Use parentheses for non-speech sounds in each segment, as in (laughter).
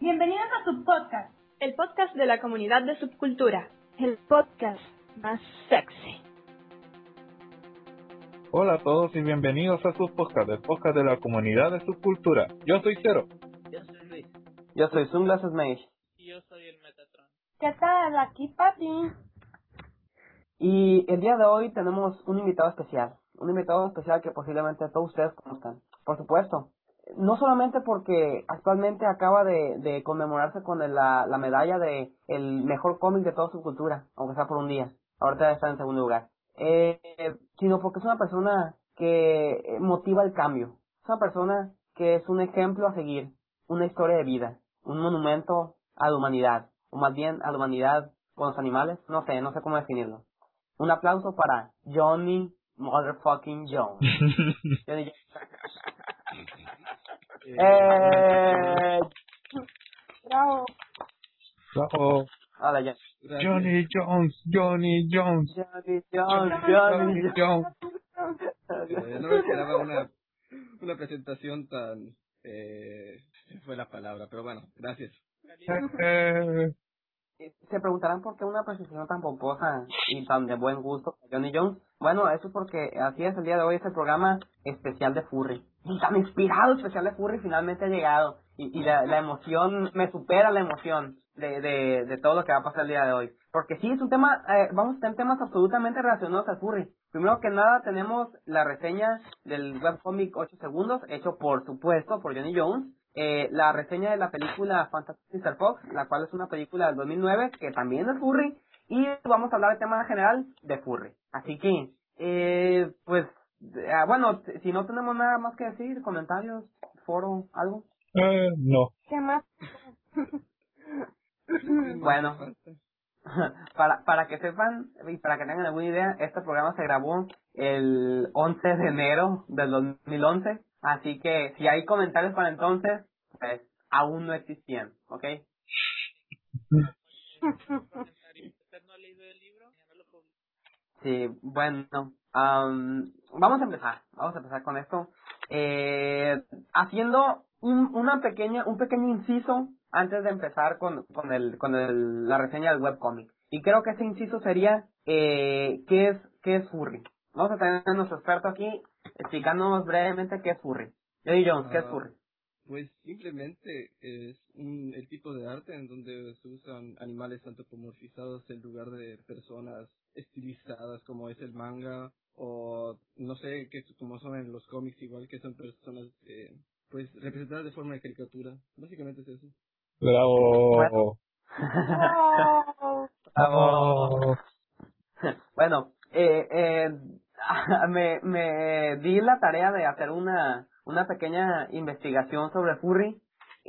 Bienvenidos a Subpodcast, el podcast de la comunidad de subcultura. El podcast más sexy. Hola a todos y bienvenidos a Subpodcast, el podcast de la comunidad de subcultura. Yo soy Cero. Yo soy Luis. Yo soy Sunglasses Mage. Y yo soy el Metatron. ¿Qué tal? Aquí Pati. Y el día de hoy tenemos un invitado especial. Un invitado especial que posiblemente todos ustedes conozcan. Por supuesto. No solamente porque actualmente acaba de, de conmemorarse con el- la, la medalla de el mejor cómic de toda su cultura, aunque sea por un día. Ahorita está en segundo lugar. Eh, sino porque es una persona que eh, motiva el cambio. Es una persona que es un ejemplo a seguir. Una historia de vida. Un monumento a la humanidad. O más bien a la humanidad con los animales. No sé, no sé cómo definirlo. Un aplauso para Johnny Motherfucking Jones. (laughs) Johnny Jones. (laughs) Eh, Bravo. Bravo. hola, ya. Johnny Jones, Johnny Jones, Johnny Jones, Johnny Johnny Jones. Eh, no me esperaba una, una presentación tan... Eh, fue la palabra, pero bueno, gracias. Eh, Se preguntarán por qué una presentación tan pomposa y tan de buen gusto para Johnny Jones. Bueno, eso es porque así es, el día de hoy es el programa especial de Furry. Y tan inspirado especial de Furry finalmente ha llegado. Y, la, la emoción, me supera la emoción de, de, de todo lo que va a pasar el día de hoy. Porque sí, es un tema, eh, vamos a tener temas absolutamente relacionados al Furry. Primero que nada tenemos la reseña del webcomic 8 segundos, hecho por supuesto por Johnny Jones. Eh, la reseña de la película Fantastic Mr. Fox, la cual es una película del 2009 que también es furry y vamos a hablar del tema general de furry. Así que, eh, pues, eh, bueno, si no tenemos nada más que decir, comentarios, foro, algo. eh, no. ¿Qué más? (laughs) Bueno. (laughs) para, para que sepan y para que tengan alguna idea, este programa se grabó el 11 de enero del 2011, así que si hay comentarios para entonces, pues aún no existían, ¿ok? (laughs) Sí, bueno, am, vamos a empezar, vamos a empezar con esto, eh, haciendo un, una pequeña, un pequeño inciso antes de empezar con, con el, con el, la reseña del webcomic. Y creo que ese inciso sería, eh, ¿qué es, qué es furry? Vamos a tener a nuestro experto aquí explicándonos brevemente qué es furry. Johnny Jones, ¿qué es Ah. furry? Pues simplemente es un, el tipo de arte en donde se usan animales antropomorfizados en lugar de personas estilizadas como es el manga o no sé, que como son en los cómics igual que son personas eh, pues representadas de forma de caricatura. Básicamente es eso. Bravo. (laughs) Bravo. (laughs) Bueno, eh, eh, (laughs) me, me di la tarea de hacer una, una pequeña investigación sobre furry.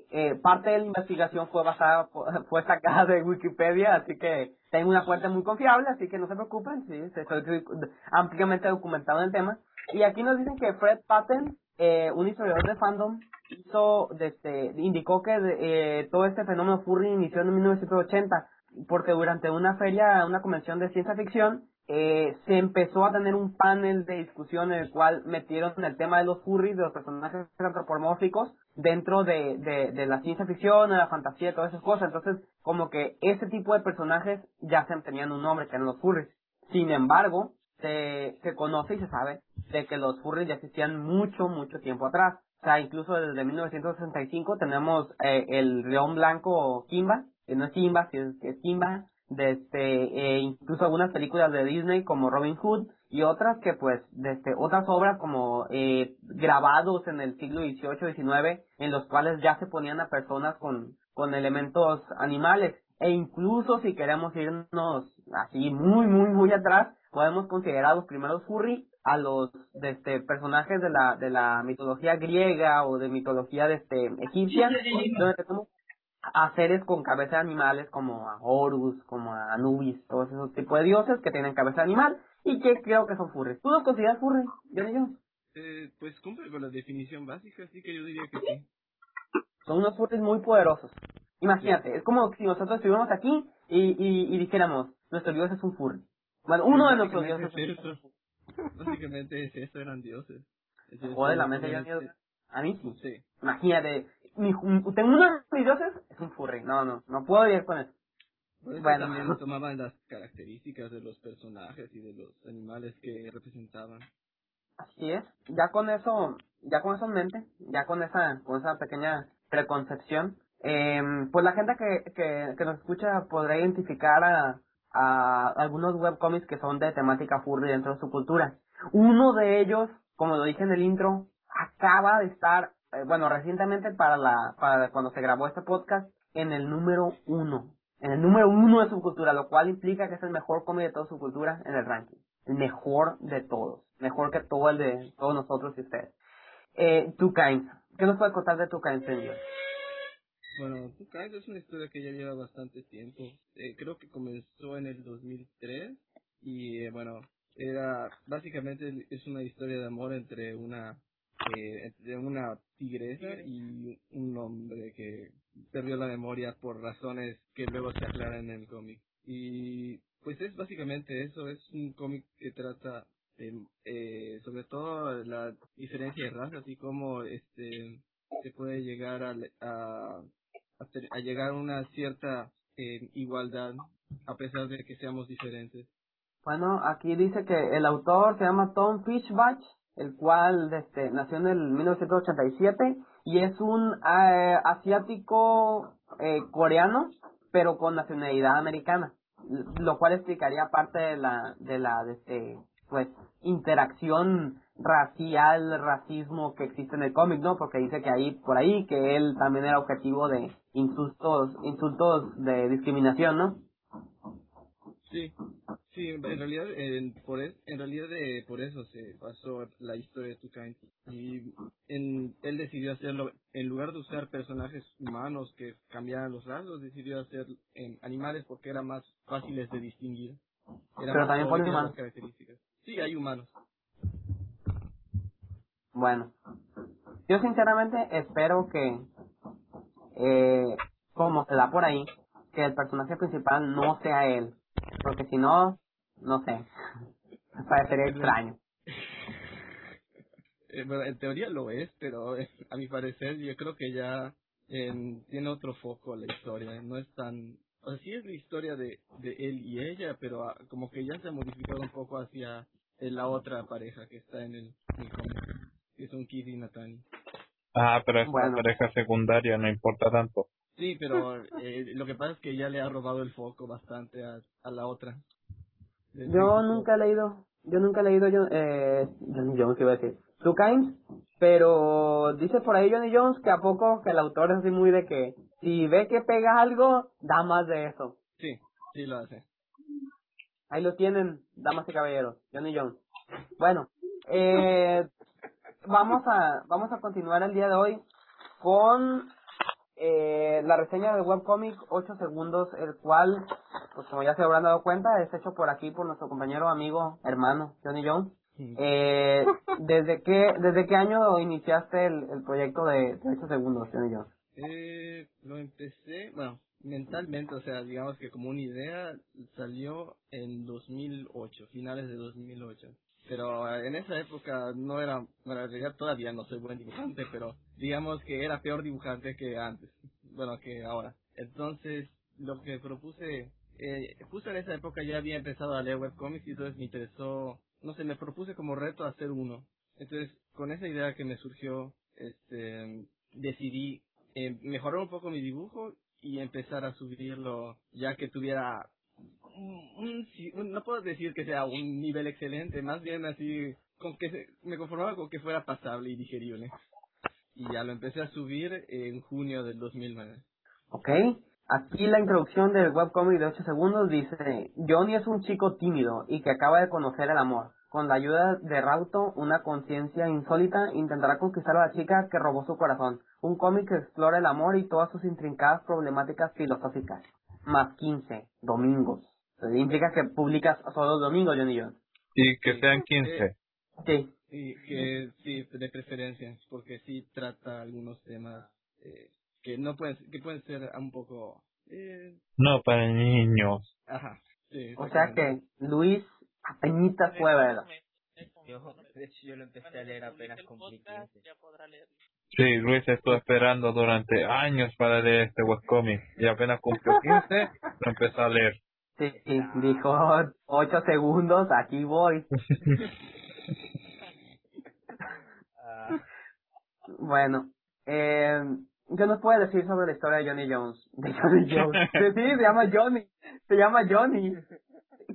Eh, parte de la investigación fue basada, fue sacada de Wikipedia, así que tengo una fuente muy confiable, así que no se preocupen, sí, estoy ampliamente documentado en el tema. Y aquí nos dicen que Fred Patton, eh, un historiador de fandom, hizo, desde, indicó que eh, todo este fenómeno furry inició en 1980 porque durante una feria, una convención de ciencia ficción, eh, se empezó a tener un panel de discusión en el cual metieron el tema de los furries, de los personajes antropomórficos, dentro de, de, de la ciencia ficción, de la fantasía, todas esas cosas. Entonces, como que ese tipo de personajes ya se tenían un nombre, que eran los furries. Sin embargo, se, se conoce y se sabe de que los furries ya existían mucho, mucho tiempo atrás. O sea, incluso desde 1965 tenemos eh, el león blanco Kimba, que no es Kimba, que es Kimba, desde eh, incluso algunas películas de Disney como Robin Hood y otras que pues desde otras obras como eh, grabados en el siglo XVIII XIX en los cuales ya se ponían a personas con con elementos animales. E incluso si queremos irnos así muy muy muy atrás podemos considerar los primeros furry a los de este personajes de la de la mitología griega o de mitología de este egipcia donde tenemos a seres con cabeza de animales como a Horus, como a Anubis, todos esos tipos de dioses que tienen cabeza de animal y que creo que son furries. ¿Tú los consideras furries, Johnny Jones? Eh, pues cumple con la definición básica, así que yo diría que sí. Son unos furries muy poderosos. Imagínate, es como si nosotros estuviéramos aquí y, y, y dijéramos, nuestro dios es un furry. Bueno, uno de nuestros dioses Básicamente es un. Básicamente es eso, eran dioses. Joder, la mente ya A mí sí. Sí. Imagínate, mi, tengo uno de mis dioses, es un no, no, no puedo ir con eso. Por eso Bueno. también (laughs) tomaban las características de los personajes y de los animales que representaban. Así es. Ya con eso, ya con eso en mente, ya con esa, con esa pequeña preconcepción, eh, pues la gente que, que, que nos escucha podrá identificar a, a algunos webcomics que son de temática furry dentro de su cultura. Uno de ellos, como lo dije en el intro, acaba de estar, eh, bueno, recientemente para la, para cuando se grabó este podcast, en el número uno. En el número uno de su cultura, lo cual implica que es el mejor cómic de toda su cultura en el ranking. El mejor de todos. Mejor que todo el de todos nosotros y ustedes. Eh, Two. ¿Qué nos puede contar de Two Kinds, señor? Bueno, Two Kinds es una historia que ya lleva bastante tiempo. Eh, creo que comenzó en el 2003 y eh, bueno, era básicamente es una historia de amor entre una eh, entre una tigresa y un hombre que perdió la memoria por razones que luego se aclaran en el cómic. Y pues es básicamente eso, es un cómic que trata eh, eh, sobre todo la diferencia de razas y cómo este se puede llegar a, a, a, ter- a llegar a una cierta eh, igualdad a pesar de que seamos diferentes. Bueno, aquí dice que el autor se llama Tom Fishbach, el cual este, nació en el 1987 y es un eh, asiático eh, coreano, pero con nacionalidad americana, lo cual explicaría parte de la de la de este, pues interacción racial, racismo que existe en el cómic, ¿no? Porque dice que ahí por ahí que él también era objetivo de insultos insultos de discriminación, ¿no? Sí, sí, en realidad, en, por, es- en realidad eh, por eso se basó la historia de Tucain. Y en, él decidió hacerlo, en lugar de usar personajes humanos que cambiaran los rasgos, decidió hacer em, animales porque eran más fáciles de distinguir. Eran Pero también pone humanos. características. Sí, hay humanos. Bueno, yo sinceramente espero que, eh, como se da por ahí, que el personaje principal no sea él. Porque si no, no sé, (laughs) me parecería extraño. Eh, bueno, en teoría lo es, pero eh, a mi parecer yo creo que ya em, tiene otro foco la historia. No es tan... O sea, sí es la historia de, de él y ella, pero ah, como que ya se ha modificado un poco hacia eh, la otra pareja que está en el, en el cómic, que son Kid y Natani. Ah, pero es Bueno. una pareja secundaria, no importa tanto. Sí, pero eh, lo que pasa es que ya le ha robado el foco bastante a, a la otra. Yo nunca he leído, yo nunca he leído yo, eh, Johnny Jones, ¿qué iba a decir? Two Kinds, pero dice por ahí Johnny Jones que a poco que el autor es así muy de que si ve que pega algo, da más de eso. Sí, sí lo hace. Ahí lo tienen, damas y caballeros, Johnny Jones. Bueno, eh, vamos a vamos a continuar el día de hoy con eh, la reseña del webcomic 8 segundos, el cual, pues como ya se habrán dado cuenta, es hecho por aquí por nuestro compañero, amigo, hermano, Johnny Jones. Eh, (laughs) ¿desde qué desde qué año iniciaste el, el proyecto de, de 8 segundos, Johnny Jones? Eh, lo empecé, bueno, mentalmente, o sea, digamos que como una idea salió en 2008, finales de 2008. Pero en esa época no era, bueno, en realidad todavía no soy buen dibujante, pero digamos que era peor dibujante que antes, bueno, que ahora. Entonces, lo que propuse, eh, justo en esa época ya había empezado a leer webcomics y entonces me interesó, no sé, me propuse como reto hacer uno. Entonces, con esa idea que me surgió, este, decidí eh, mejorar un poco mi dibujo y empezar a subirlo ya que tuviera un, no puedo decir que sea un nivel excelente, más bien así con que se- me conformaba con que fuera pasable y digerible. Y ya lo empecé a subir en junio del 2009. ¿Ok? Aquí la introducción del webcomic de 8 segundos dice, Johnny es un chico tímido y que acaba de conocer el amor. Con la ayuda de Rauto, una conciencia insólita, intentará conquistar a la chica que robó su corazón. Un cómic que explora el amor y todas sus intrincadas problemáticas filosóficas. Más 15, domingos. Eso implica que publicas solo los domingos, Johnny Jones. Y que Sí. sean 15. Sí. Y que sí, de preferencia, porque sí trata algunos temas eh, que no pueden, que pueden ser un poco, eh, No para niños. ajá. Sí, O sea que Luis apeñitas En fue este Yo, momento, de hecho, yo lo empecé a leer apenas publique el cumplí podcast, 15. Ya podrá leerlo. Sí, Luis estuvo esperando durante años para leer este webcomic y apenas cumplió 15 lo empezó a leer. Sí, sí, dijo ocho segundos, aquí voy. (laughs) Bueno, eh, ¿qué nos puede decir sobre la historia de Johnny Jones? (laughs) De Johnny Jones. Sí, se llama Johnny. Se llama Johnny.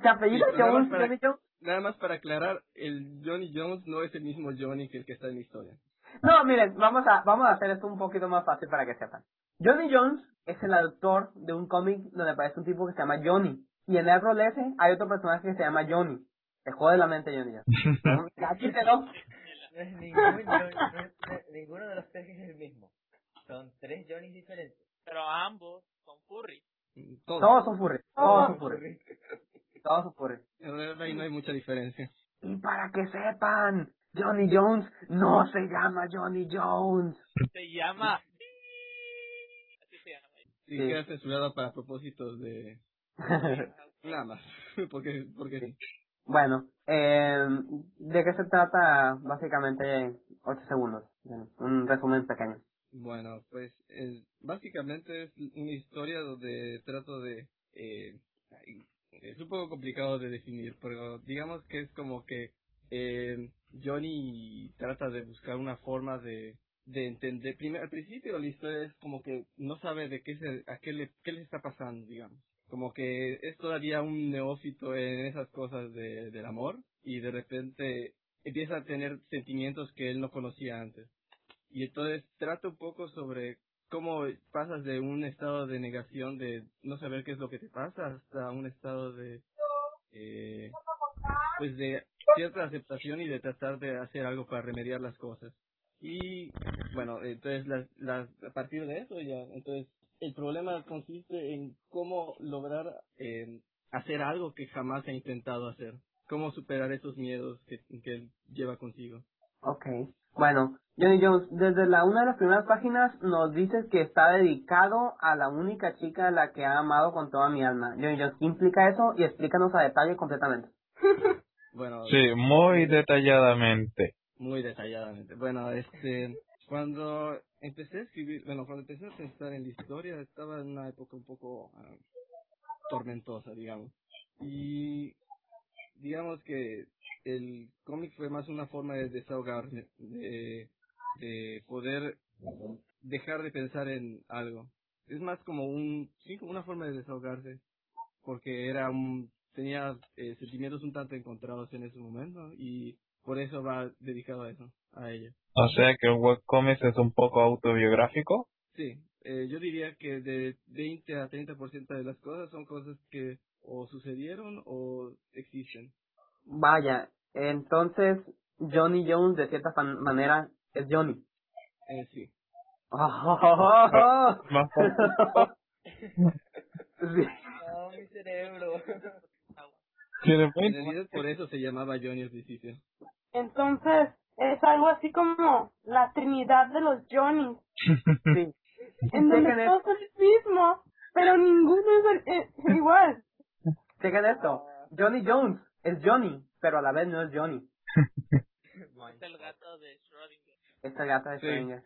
¿Se apellida Sí, Jones, para- Johnny Jones? Nada más para aclarar, el Johnny Jones no es el mismo Johnny que el que está en la historia. No, miren, vamos a, vamos a hacer esto un poquito más fácil para que sepan. Johnny Jones es el autor de un cómic donde aparece un tipo que se llama Johnny. Y en el rol ese hay otro personaje que se llama Johnny. Te jode la mente Johnny Jones. (laughs) No es ningún, no- no es- ninguno de los tres es el mismo. Son tres Johnnys diferentes. Pero ambos son furry. Todo. Todos son furry. Todos son furry. Todos son furry. En realidad ahí no hay mucha diferencia. Y para que sepan, Johnny Jones no se llama Johnny Jones. Se llama... (laughs) Así se llama. Sí, Sí. queda censurada para propósitos de... (laughs) (laughs) Nada más. porque, porque sí. Bueno, eh, ¿de qué se trata? Básicamente, 8 segundos. Un resumen pequeño. Bueno, pues básicamente es una historia donde trato de... Eh, es un poco complicado de definir, pero digamos que es como que eh, Johnny trata de buscar una forma de, de entender. Primero, al principio la historia es como que no sabe de qué, se, a qué, le, qué le está pasando, digamos. Como que es todavía un neófito en esas cosas de, del amor y de repente empieza a tener sentimientos que él no conocía antes. Y entonces trata un poco sobre cómo pasas de un estado de negación, de no saber qué es lo que te pasa, hasta un estado de, eh, pues de cierta aceptación y de tratar de hacer algo para remediar las cosas. Y bueno, entonces las, las, a partir de eso ya, entonces el problema consiste en cómo lograr eh, hacer algo que jamás ha intentado hacer, cómo superar esos miedos que, que él lleva consigo. Ok. Bueno, Johnny Jones, desde la una de las primeras páginas nos dices que está dedicado a la única chica a la que ha amado con toda mi alma. Johnny Jones, ¿qué implica eso? Y explícanos a detalle completamente. (laughs) Bueno, Sí, muy detalladamente. muy detalladamente. Bueno, este, cuando empecé a escribir, bueno, cuando empecé a pensar en la historia, estaba en una época un poco ah, tormentosa, digamos. Y digamos que el cómic fue más una forma de desahogarme, de, de poder dejar de pensar en algo. Es más como un, sí, como una forma de desahogarse, porque era un, tenía eh, sentimientos un tanto encontrados en ese momento y por eso va dedicado a eso, a ella. O sea que el webcomic es un poco autobiográfico. Sí, eh, yo diría que de 20 a 30% de las cosas son cosas que o sucedieron o existen. Vaya, entonces Johnny Jones de cierta manera es Johnny. Eh, sí. Más Sí. No, mi cerebro. por eso se llamaba Johnny al principio. Entonces, es algo así como la trinidad de los Johnny. (laughs) Sí. En donde todos son el mismo, pero ninguno es el- eh, igual. Chequen esto. Johnny Jones es Johnny, pero a la vez no es Johnny. Es el gato de Schrödinger. Esta gata de. Schrödinger.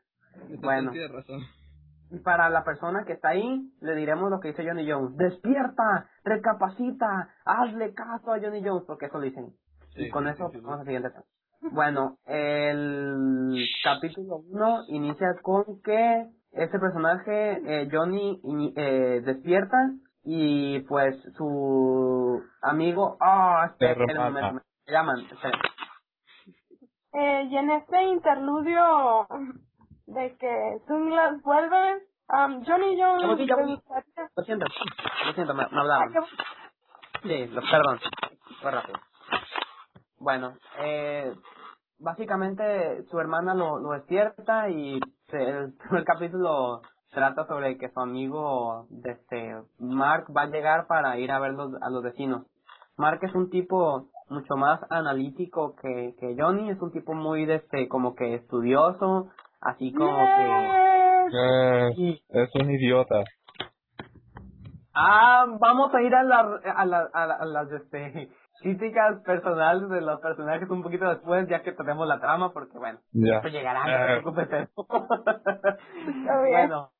Bueno. Razón. Y para la persona que está ahí, le diremos lo que dice Johnny Jones. Despierta, recapacita, hazle caso a Johnny Jones, porque eso lo dicen. Sí, y con sí, eso sí, sí. vamos al siguiente tema. Bueno, el capítulo 1 inicia con que este personaje, eh, Johnny, eh, despierta y pues su amigo, ah, espera, Se espera momento, me llaman, espera. Eh, y en este interludio de que Sunglass vuelve, um, Johnny le gustaría- Lo siento, lo siento, me, me hablaban. Sí, lo- perdón, fue rápido. Bueno, eh, básicamente su hermana lo, lo despierta y se- el primer capítulo trata sobre que su amigo, este, Mark, va a llegar para ir a ver los, a los vecinos. Mark es un tipo mucho más analítico que, que Johnny, es un tipo muy, este, como que estudioso, así como que... Eh, es un idiota. Ah, vamos a ir a, la, a, la, a, la- a las este, críticas personales de los personajes un poquito después, ya que tenemos la trama, porque bueno, Ya. esto llegará, no te preocupes de eso. (laughs) Está bien. bueno,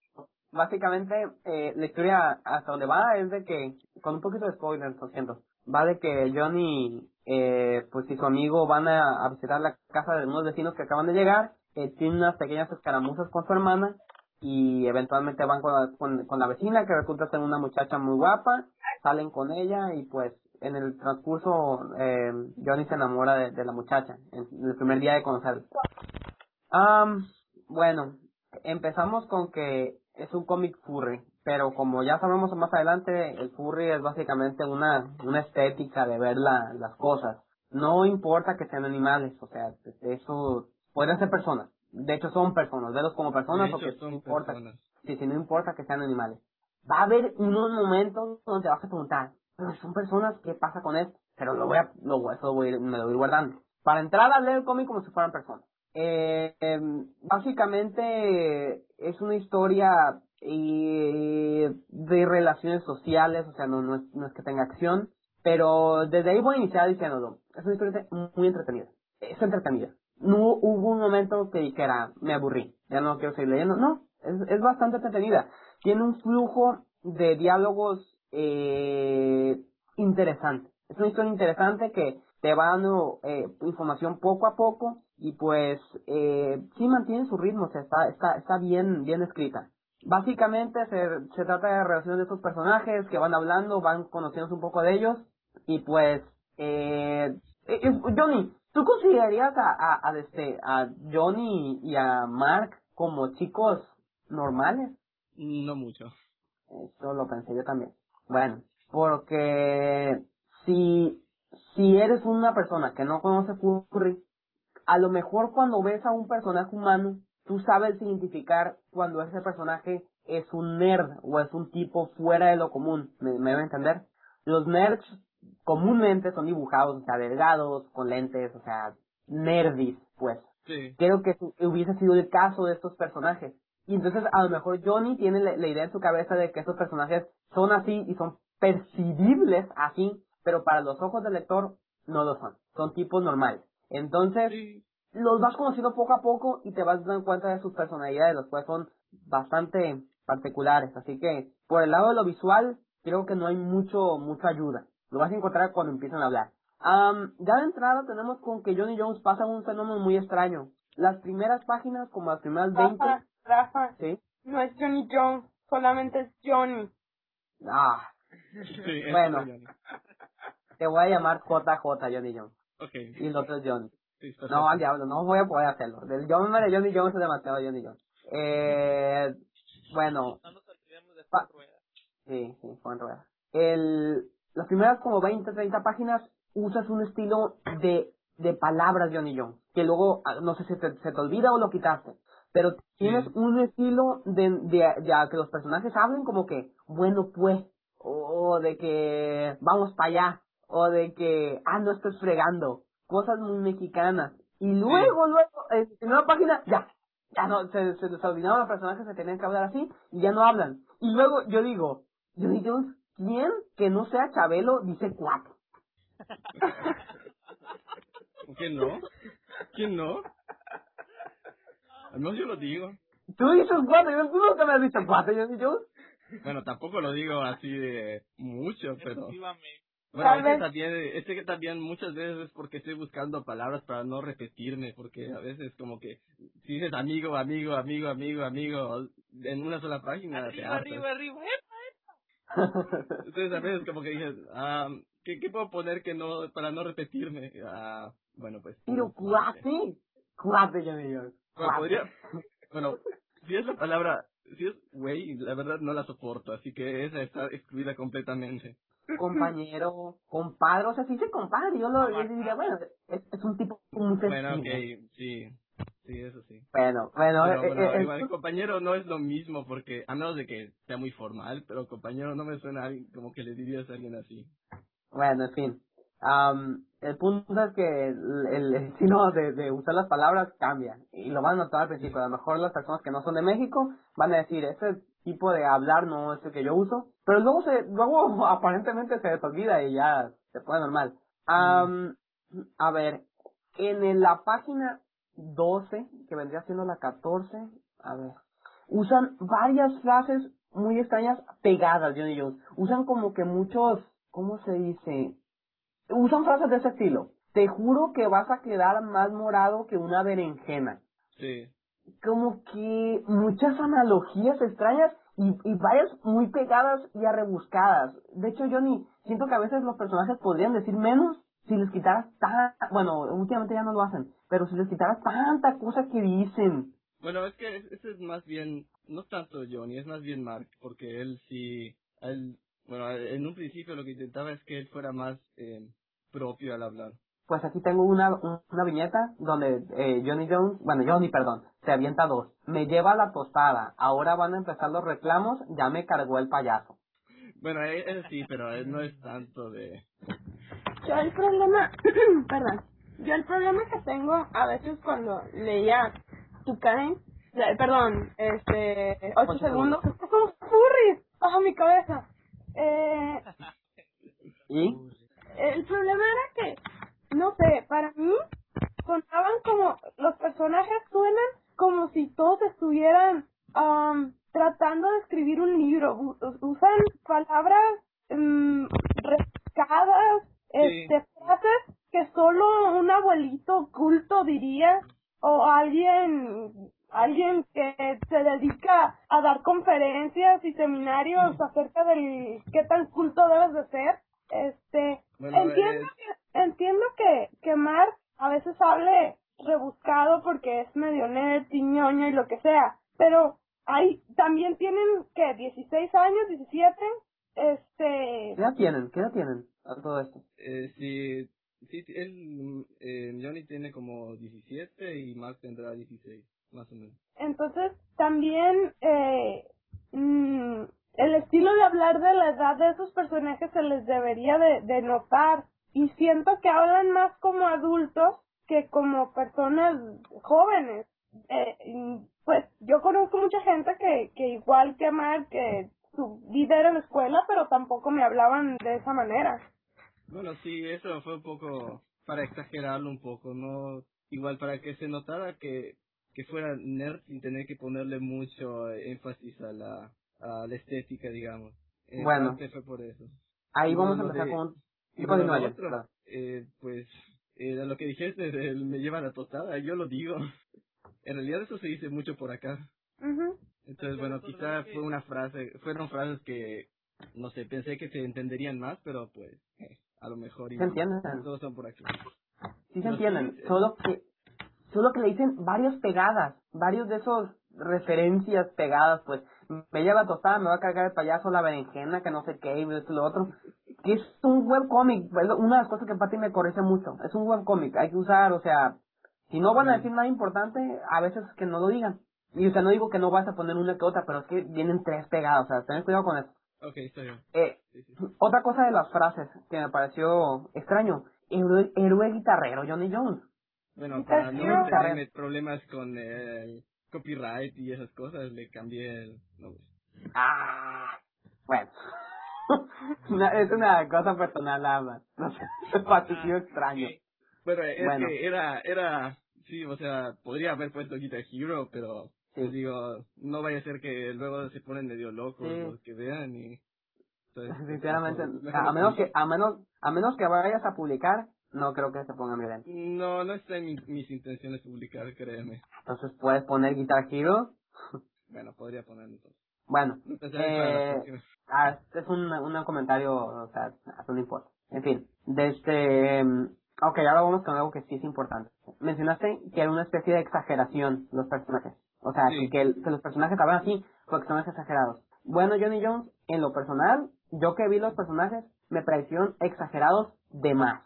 básicamente, eh, la historia hasta donde va es de que, con un poquito de spoiler, lo siento, va de que Johnny, eh, pues y su amigo van a, a visitar la casa de unos vecinos que acaban de llegar, eh, tienen unas pequeñas escaramuzas con su hermana, y eventualmente van con la, con, con la vecina que resulta ser una muchacha muy guapa, salen con ella y pues en el transcurso eh, Johnny se enamora de, de la muchacha en, en el primer día de conocerla. Am, bueno, empezamos con que es un cómic furry, pero como ya sabemos más adelante, el furry es básicamente una, una estética de ver la, las cosas. No importa que sean animales, o sea, eso pueden ser personas. De hecho son personas, verlos como personas porque no importa. Sí, sí, no importa que sean animales. Va a haber unos momentos donde te vas a preguntar, son personas, ¿qué pasa con esto? Pero lo voy a, lo, eso lo voy me lo voy a ir guardando. Para entrar a leer el cómic como si fueran personas. Eh, em, básicamente es una historia eh, de relaciones sociales, o sea, no, no, es, no es que tenga acción, pero desde ahí voy a iniciar diciéndolo. Es una historia muy entretenida. Es entretenida. No hubo un momento que dijera, me aburrí, ya no quiero seguir leyendo. No, es, es bastante entretenida. Tiene un flujo de diálogos eh, interesante. Es una historia interesante que te va dando eh, información poco a poco y pues eh, sí mantiene su ritmo, o sea, está, está, está bien, bien escrita. Básicamente se, se trata de relaciones de estos personajes que van hablando, van conociéndose un poco de ellos y pues eh, eh, eh, Johnny, ¿tú considerarías a, a, a, este, a Johnny y a Mark como chicos normales? No mucho. Eso lo pensé yo también. Bueno, porque si, si eres una persona que no conoce Furry, a lo mejor cuando ves a un personaje humano, tú sabes identificar cuando ese personaje es un nerd o es un tipo fuera de lo común. ¿Me, me debe entender? Los nerds comúnmente son dibujados, o sea, delgados, con lentes, o sea, nerdis, pues. Sí. Creo que hubiese sido el caso de estos personajes. Y entonces a lo mejor Johnny tiene la, la idea en su cabeza de que estos personajes son así y son percibibles así, pero para los ojos del lector no lo son. Son tipos normales. Entonces, Sí. los vas conociendo poco a poco y te vas dando cuenta de sus personalidades, los cuales son bastante particulares. Así que, por el lado de lo visual, creo que no hay mucho, mucha ayuda. Lo vas a encontrar cuando empiezan a hablar. Am, ya de entrada tenemos con que Johnny Jones pasa un fenómeno muy extraño. Las primeras páginas, como las primeras 20, Rafa, Rafa, ¿sí? no es Johnny Jones, solamente es Johnny. Ah, Sí, Bueno. Johnny. te voy a llamar JJ Johnny Jones. Ok. Y el otro es Johnny. Sí, está No, al diablo, no voy a poder hacerlo. Del nombre de Johnny Jones es demasiado Johnny Jones. Eh, bueno, Pa-. Sí, sí, Juan Rueda. El, las primeras como 20, 30 páginas usas un estilo de, de palabras Johnny Jones, que luego, ah, no sé si te, se te olvida o lo quitaste, pero tienes Sí. un estilo de, de, de que los personajes hablen como que, bueno pues, o de que vamos para allá, o de que, ah, no estoy fregando, cosas muy mexicanas. Y luego, luego, en la primera página, ya, ya no, se, se les los personajes que tenían que hablar así, y ya no hablan. Y luego yo digo, Johnny Jones, ¿quién que no sea Chabelo dice cuatro? (laughs) ¿Quién no? ¿Quién no? Al menos yo lo digo. Tú dices cuatro, yo, tú nunca me has dicho cuatro, Johnny Jones. Bueno, tampoco lo digo así de mucho, pero... Bueno, Tal es que también, es que también muchas veces es porque estoy buscando palabras para no repetirme, porque a veces como que si dices amigo, amigo, amigo, amigo, amigo, en una sola página te Arriba, arriba, arriba. ¡epa! Entonces a veces como que dices, ah, ¿qué, ¿qué puedo poner que no, para no repetirme? Ah, bueno pues. Pero cuatro, cuatro, Johnny Jones. Bueno, podría, (laughs) bueno, si es la palabra, si es güey, la verdad no la soporto, así que esa está excluida completamente. Compañero, compadre, o sea, si dice compadre, yo lo yo diría, bueno, es, es un tipo muy Bueno, ok, sí, sí, eso sí. Bueno, bueno, Pero, eh, bueno, eh, igual, eh, compañero no es lo mismo porque, a menos de que sea muy formal, pero compañero no me suena a alguien como que le dirías a alguien así. Bueno, en fin. Am, el punto es que el, el estilo de, usar las palabras cambia. Y lo van a notar al principio. A lo mejor las personas que no son de México van a decir, ese tipo de hablar no es el que yo uso. Pero luego se, luego (laughs) aparentemente se les olvida y ya se pone normal. Am, a ver, en la página 12, que vendría siendo la 14, a ver, usan varias frases muy extrañas pegadas, Johnny Jones. Usan como que muchos, ¿cómo se dice? Usan frases de ese estilo. Te juro que vas a quedar más morado que una berenjena. Sí. Como que muchas analogías extrañas y, y varias muy pegadas y arrebuscadas. De hecho, Johnny, siento que a veces los personajes podrían decir menos si les quitaras tan, bueno, últimamente ya no lo hacen, pero si les quitaras tanta cosa que dicen. Bueno, es que es- ese es más bien, no tanto Johnny, es más bien Mark, porque él sí, él, bueno, en un principio lo que intentaba es que él fuera más eh, propio al hablar. Pues aquí tengo una, un- una viñeta donde eh, Johnny Jones, bueno, Johnny, perdón, se avienta dos. Me lleva la tostada, ahora van a empezar los reclamos, ya me cargó el payaso. Bueno, él, él sí, pero él no es tanto de... Yo el problema, (clears throat) perdón, yo el problema que tengo a veces cuando leía Tucanen, eh, perdón, este, ocho Ocho segundos, es que son furries, baja mi cabeza. Eh, ¿Y? El problema era que, no sé, para mí sonaban como, los personajes suenan como si todos estuvieran am, tratando de escribir un libro. Usan palabras mm, rebuscadas, este, frases que solo un abuelito culto diría, o alguien alguien que se dedica a dar conferencias y seminarios acerca del qué tan culto debes de ser este Bueno, entiendo es- que entiendo que que Mar a veces hable rebuscado porque es medio nerd y ñoño y lo que sea pero hay también tienen que 16 años 17 este ¿Qué edad tienen? ¿Qué edad tienen a todo esto? Eh, sí, sí, él, eh, Johnny tiene como 17 y Mark tendrá 16, más o menos. Entonces, también eh, mm, el estilo de hablar de la edad de esos personajes se les debería de, notar. Y siento que hablan más como adultos que como personas jóvenes. Eh, pues yo conozco mucha gente que, que igual que Mark, que su vida era la escuela, pero tampoco me hablaban de esa manera. Bueno, sí, eso fue un poco para exagerarlo un poco, ¿no? Igual para que se notara que, que fuera nerd sin tener que ponerle mucho énfasis a la, a la estética, digamos. En Bueno. fue por eso. Ahí vamos a empezar de- con... Y bueno, lo otro, claro. eh, pues, eh, lo que dijiste me lleva la tostada, yo lo digo. (laughs) En realidad eso se dice mucho por acá. Ujú. Entonces, bueno, quizá fue una frase, fueron frases que, no sé, pensé que se entenderían más, pero pues, eh, a lo mejor Se entienden. Todos son por aquí. Sí se entienden, eh. solo que solo que le dicen varias pegadas, varios de esos referencias pegadas, pues me lleva la tostada, me va a cargar el payaso, la berenjena, que no sé qué, y esto y lo otro, que es un webcómic, una de las cosas que Pati me corrige mucho, es un webcómic, hay que usar, o sea, si no van a decir nada importante, a veces que no lo digan, y o sea, no digo que no vas a poner una que otra, pero es que vienen tres pegadas, o sea, ten cuidado con eso. Ok, está bien. Eh, Sí, sí. otra cosa de las frases que me pareció extraño, héroe, héroe guitarrero Johnny Jones. Bueno, para no tener problemas con el copyright y esas cosas, le cambié el nombre. Ah, bueno. (laughs) Una- es una cosa personal nada más. No sé, me extraño. Bueno, es Bueno. que era, era, sí, o sea, podría haber puesto Guitar Hero, pero Sí. les digo, no vaya a ser que luego se ponen medio locos Sí. los que vean y... (laughs) entonces, pues, Sinceramente, a menos que, a menos, a menos que vayas a publicar, no creo que se pongan violentos. No, no está en mi- mis intenciones publicar, créeme. Entonces puedes poner Guitar Hero. (laughs) Bueno, podría ponerlo entonces. Bueno, eh, ah, este es un, un comentario, o sea, no importa. En fin, desde, ok, ahora vamos con algo que sí es importante. Mencionaste que era una especie de exageración los personajes. O sea, Sí. que, el- que los personajes hablan así porque son exagerados. Bueno, Johnny Jones, en lo personal, yo que vi los personajes, me parecieron exagerados de más.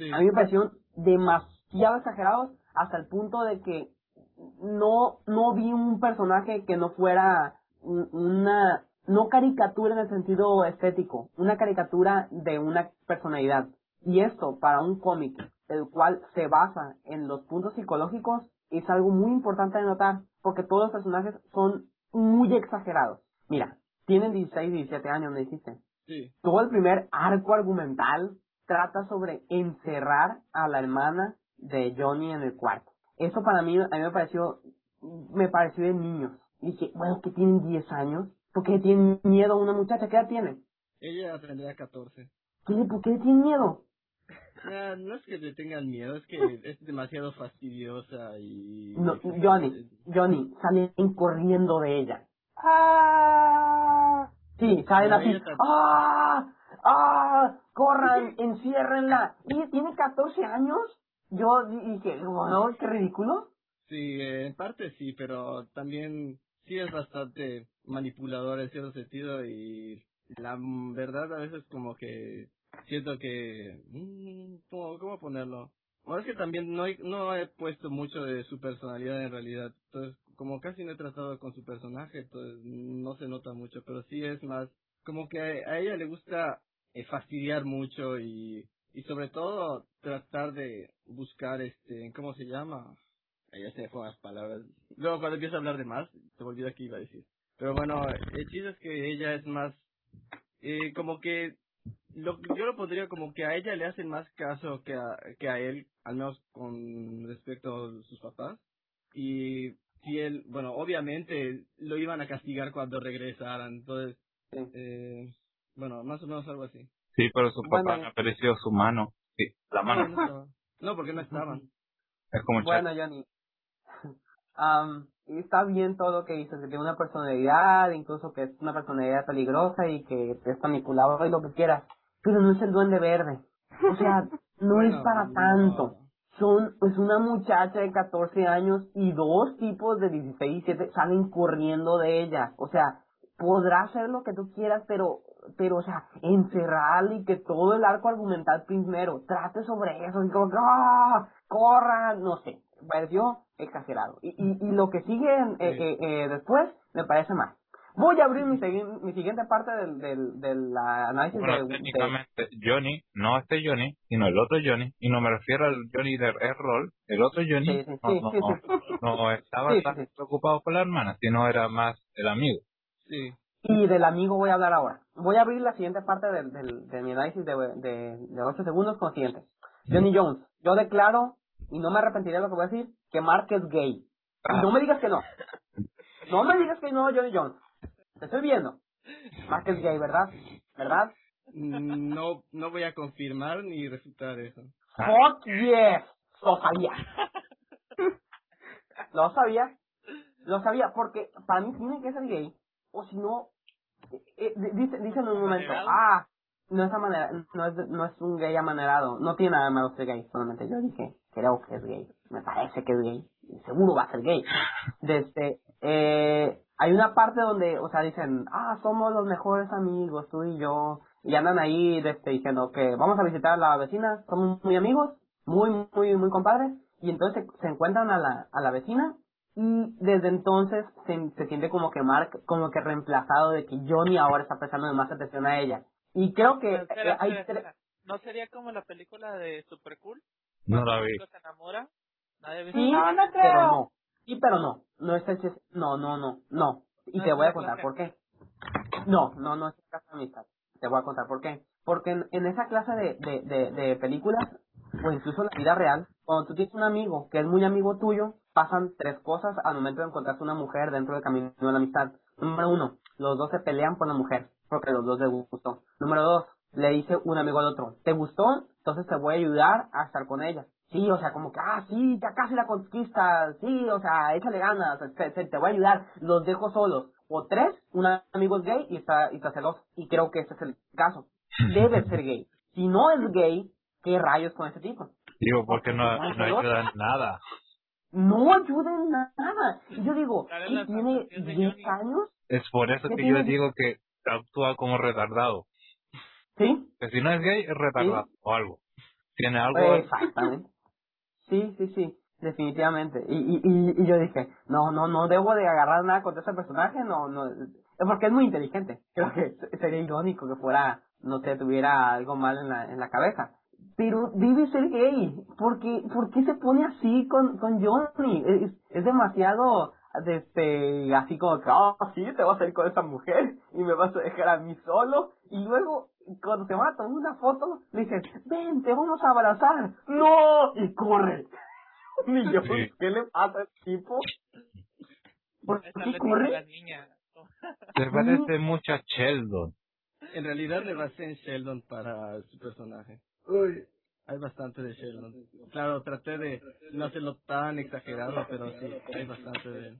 Sí. A mí me parecieron demasiado exagerados hasta el punto de que no, no vi un personaje que no fuera un- una, no caricatura en el sentido estético, una caricatura de una personalidad. Y esto, para un cómic, el cual se basa en los puntos psicológicos, es algo muy importante de notar, porque todos los personajes son muy exagerados. Mira, tienen 16, 17 años, me dijiste Sí. todo el primer arco argumental trata sobre encerrar a la hermana de Johnny en el cuarto. Eso para mí, a mí me pareció, me pareció de niños. Dije, bueno, que tienen 10 años, ¿por qué tienen miedo a una muchacha? ¿Qué edad tiene? Ella tendría 14. ¿Qué, ¿Por qué tienen miedo? Ah, no es que le tengan miedo, es que es demasiado fastidiosa y... No, Johnny, Johnny, salen corriendo de ella. Ah, Sí, salen así. ta- ¡Ah! ¡Corran! ¡Enciérrenla! ¿Y tiene 14 años? Yo di- dije, wow, qué ridículo. Sí, eh, en parte sí, pero también sí es bastante manipuladora en cierto sentido y la verdad a veces como que siento que... mm, ¿Cómo, cómo ponerlo? Bueno, es que también no he, no he puesto mucho de su personalidad en realidad, entonces como casi no he tratado con su personaje, entonces no se nota mucho, pero sí es más como que a ella le gusta eh, fastidiar mucho y, y sobre todo tratar de buscar este, ¿cómo se llama? Ya se me fueron las palabras. Luego cuando empiezo a hablar de más, se me olvida qué iba a decir. Pero bueno, el chiste es que ella es más, eh, como que, lo, yo lo pondría como que a ella le hacen más caso que a, que a él, al menos con respecto a sus papás. Y si él, bueno, obviamente lo iban a castigar cuando regresaran, entonces, eh, bueno, más o menos algo así. Sí, pero su papá Bueno. me apareció su mano. Sí, la No, mano. no, porque no estaban. Es como Bueno, Johnny. (laughs) Y está bien todo lo que dices, que tiene una personalidad, incluso que es una personalidad peligrosa y que es manipulador y lo que quieras. Pero no es el duende verde. O sea, (laughs) no es para no. tanto. Son, es una muchacha de 14 años y dos tipos de 16 y 17 salen corriendo de ella. O sea, podrá hacer lo que tú quieras, pero, pero, o sea, encerrarla y que todo el arco argumental primero trate sobre eso, y como, ¡ah! corran, no sé, pareció exagerado. Y, y, y lo que sigue en- eh, eh, eh, después me parece más. Voy a abrir mi, mi siguiente parte del, del, del análisis Bueno, de, de- técnicamente, Johnny, no este Johnny, sino el otro Johnny, y no me refiero al Johnny de Errol, el otro Johnny Sí, sí, no, sí, no, sí, no, no estaba tan preocupado por la hermana, sino era más el amigo. Sí. Y del amigo voy a hablar ahora. Voy a abrir la siguiente parte del, del, de mi análisis de, de, de 8 segundos con siguiente. Johnny Jones, yo declaro, y no me arrepentiré de lo que voy a decir, que Mark es gay. Y no me digas que no. No me digas que no, Johnny Jones. Te estoy viendo. Mark es gay, ¿verdad? ¿Verdad? No, no voy a confirmar ni refutar eso. Fuck yes. Lo sabía. (laughs) Lo sabía. Lo sabía porque para mí tiene que ser gay. O si no, eh, eh, dice, dice en un momento, ah, no es amanera- no es, no es un gay amanerado. No tiene nada de malo ser gay. Solamente yo dije, creo que es gay. Me parece que es gay. Seguro va a ser gay. Desde, eh, hay una parte donde, o sea, dicen, ah, somos los mejores amigos, tú y yo. Y andan ahí desde, diciendo que vamos a visitar a la vecina, somos muy amigos, muy, muy, muy compadres. Y entonces se, se encuentran a la, a la vecina y desde entonces se, se siente como que Mark, como que reemplazado de que Johnny ahora está prestando más atención a ella. Y creo que Pero espera, eh, hay espera. ¿No sería como la película de Super Cool? No la el vi. se enamora. Nadie Sí, No, no pero creo. no. Sí, pero no. No es ese... No, no, no, no. Y No te voy a contar clase. por qué. No, no, no es una clase de amistad. Te voy a contar por qué. Porque en, en esa clase de, de, de, de películas, o incluso en la vida real, cuando tú tienes un amigo que es muy amigo tuyo, pasan tres cosas al momento de encontrarse una mujer dentro del camino de la amistad. Número uno, los dos se pelean por la mujer, porque los dos les gustó. Número dos, le dice un amigo al otro, ¿te gustó? Entonces te voy a ayudar a estar con ella. Sí, o sea, como que, ah, sí, ya casi la conquistas, sí, o sea, échale ganas, te, te- te voy a ayudar, los dejo solos. O tres, un amigo es gay y está, y está celoso. Y creo que ese es el caso. (laughs) Debe ser gay. Si no es gay, ¿qué rayos con ese tipo? Digo, porque no, no ayuda en nada. No ayuda en nada. Y yo digo, Claro, ¿qué las tiene fantasías de 10 Johnny. años? Es por eso ¿Qué que yo tiene? digo que actúa como retardado. ¿Sí? Que si no es gay, es retardado o algo. Tiene algo... Exactamente. Sí, sí, sí, definitivamente. Y, y, y, y yo dije, no, no, no debo de agarrar nada contra ese personaje, no, no, porque es muy inteligente. Creo que sería irónico que fuera, no sé, tuviera algo mal en la, en la cabeza. Pero debe ser gay, porque, ¿por qué se pone así con, con Johnny? Es, es demasiado este, así como que, oh, sí, te vas a ir con esa mujer y me vas a dejar a mí solo. Y luego, cuando te van a tomar una foto, le dices, ven, te vamos a abrazar. ¡No! Y corre. (laughs) Y yo, Sí. ¿qué le pasa a este tipo? ¿Por qué corre? (laughs) Se parece mucho a Sheldon. En realidad le basé en Sheldon para su personaje. Hay bastante de Sheldon. Claro, traté de no hacerlo tan exagerado, pero sí, hay bastante de él.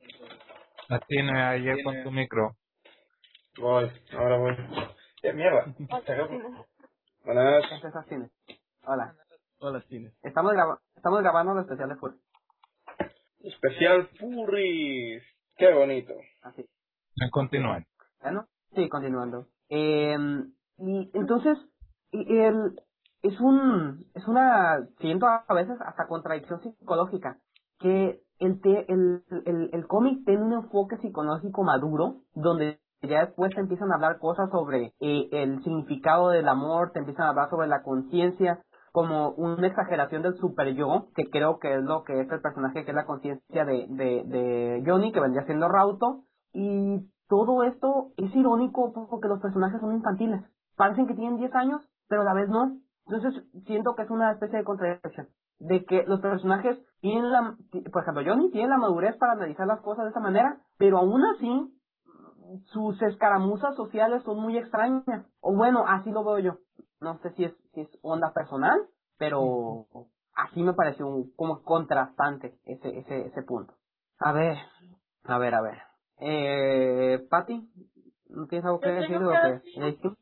La tienes ayer con tu micro. Voy, ahora voy. ¡Qué mierda! (laughs) Buenas. Hola. Hola, Cines. Estamos, graba estamos grabando el especial de Full. Especial Furries. ¡Qué bonito! Así. Continúen. Bueno, sí, continuando. Eh, y entonces, el, es un, es una, siento a veces hasta contradicción psicológica, que el, te, el, el, el cómic tiene un enfoque psicológico maduro, donde ya después te empiezan a hablar cosas sobre eh, el significado del amor, te empiezan a hablar sobre la conciencia, como una exageración del super yo, que creo que es lo que es el personaje que es la conciencia de, de, de Johnny, que vendría siendo Rauto, y todo esto es irónico porque los personajes son infantiles. Parecen que tienen 10 años, pero a la vez no. Entonces siento que es una especie de contradicción. De que los personajes tienen la, por ejemplo, Johnny tiene la madurez para analizar las cosas de esa manera, pero aún así sus escaramuzas sociales son muy extrañas. O bueno, así lo veo yo. No sé si es, si es onda personal, pero así me pareció un- como contrastante ese, ese, ese punto. A ver, a ver, a ver. Eh, Patty, ¿no tienes algo que decir que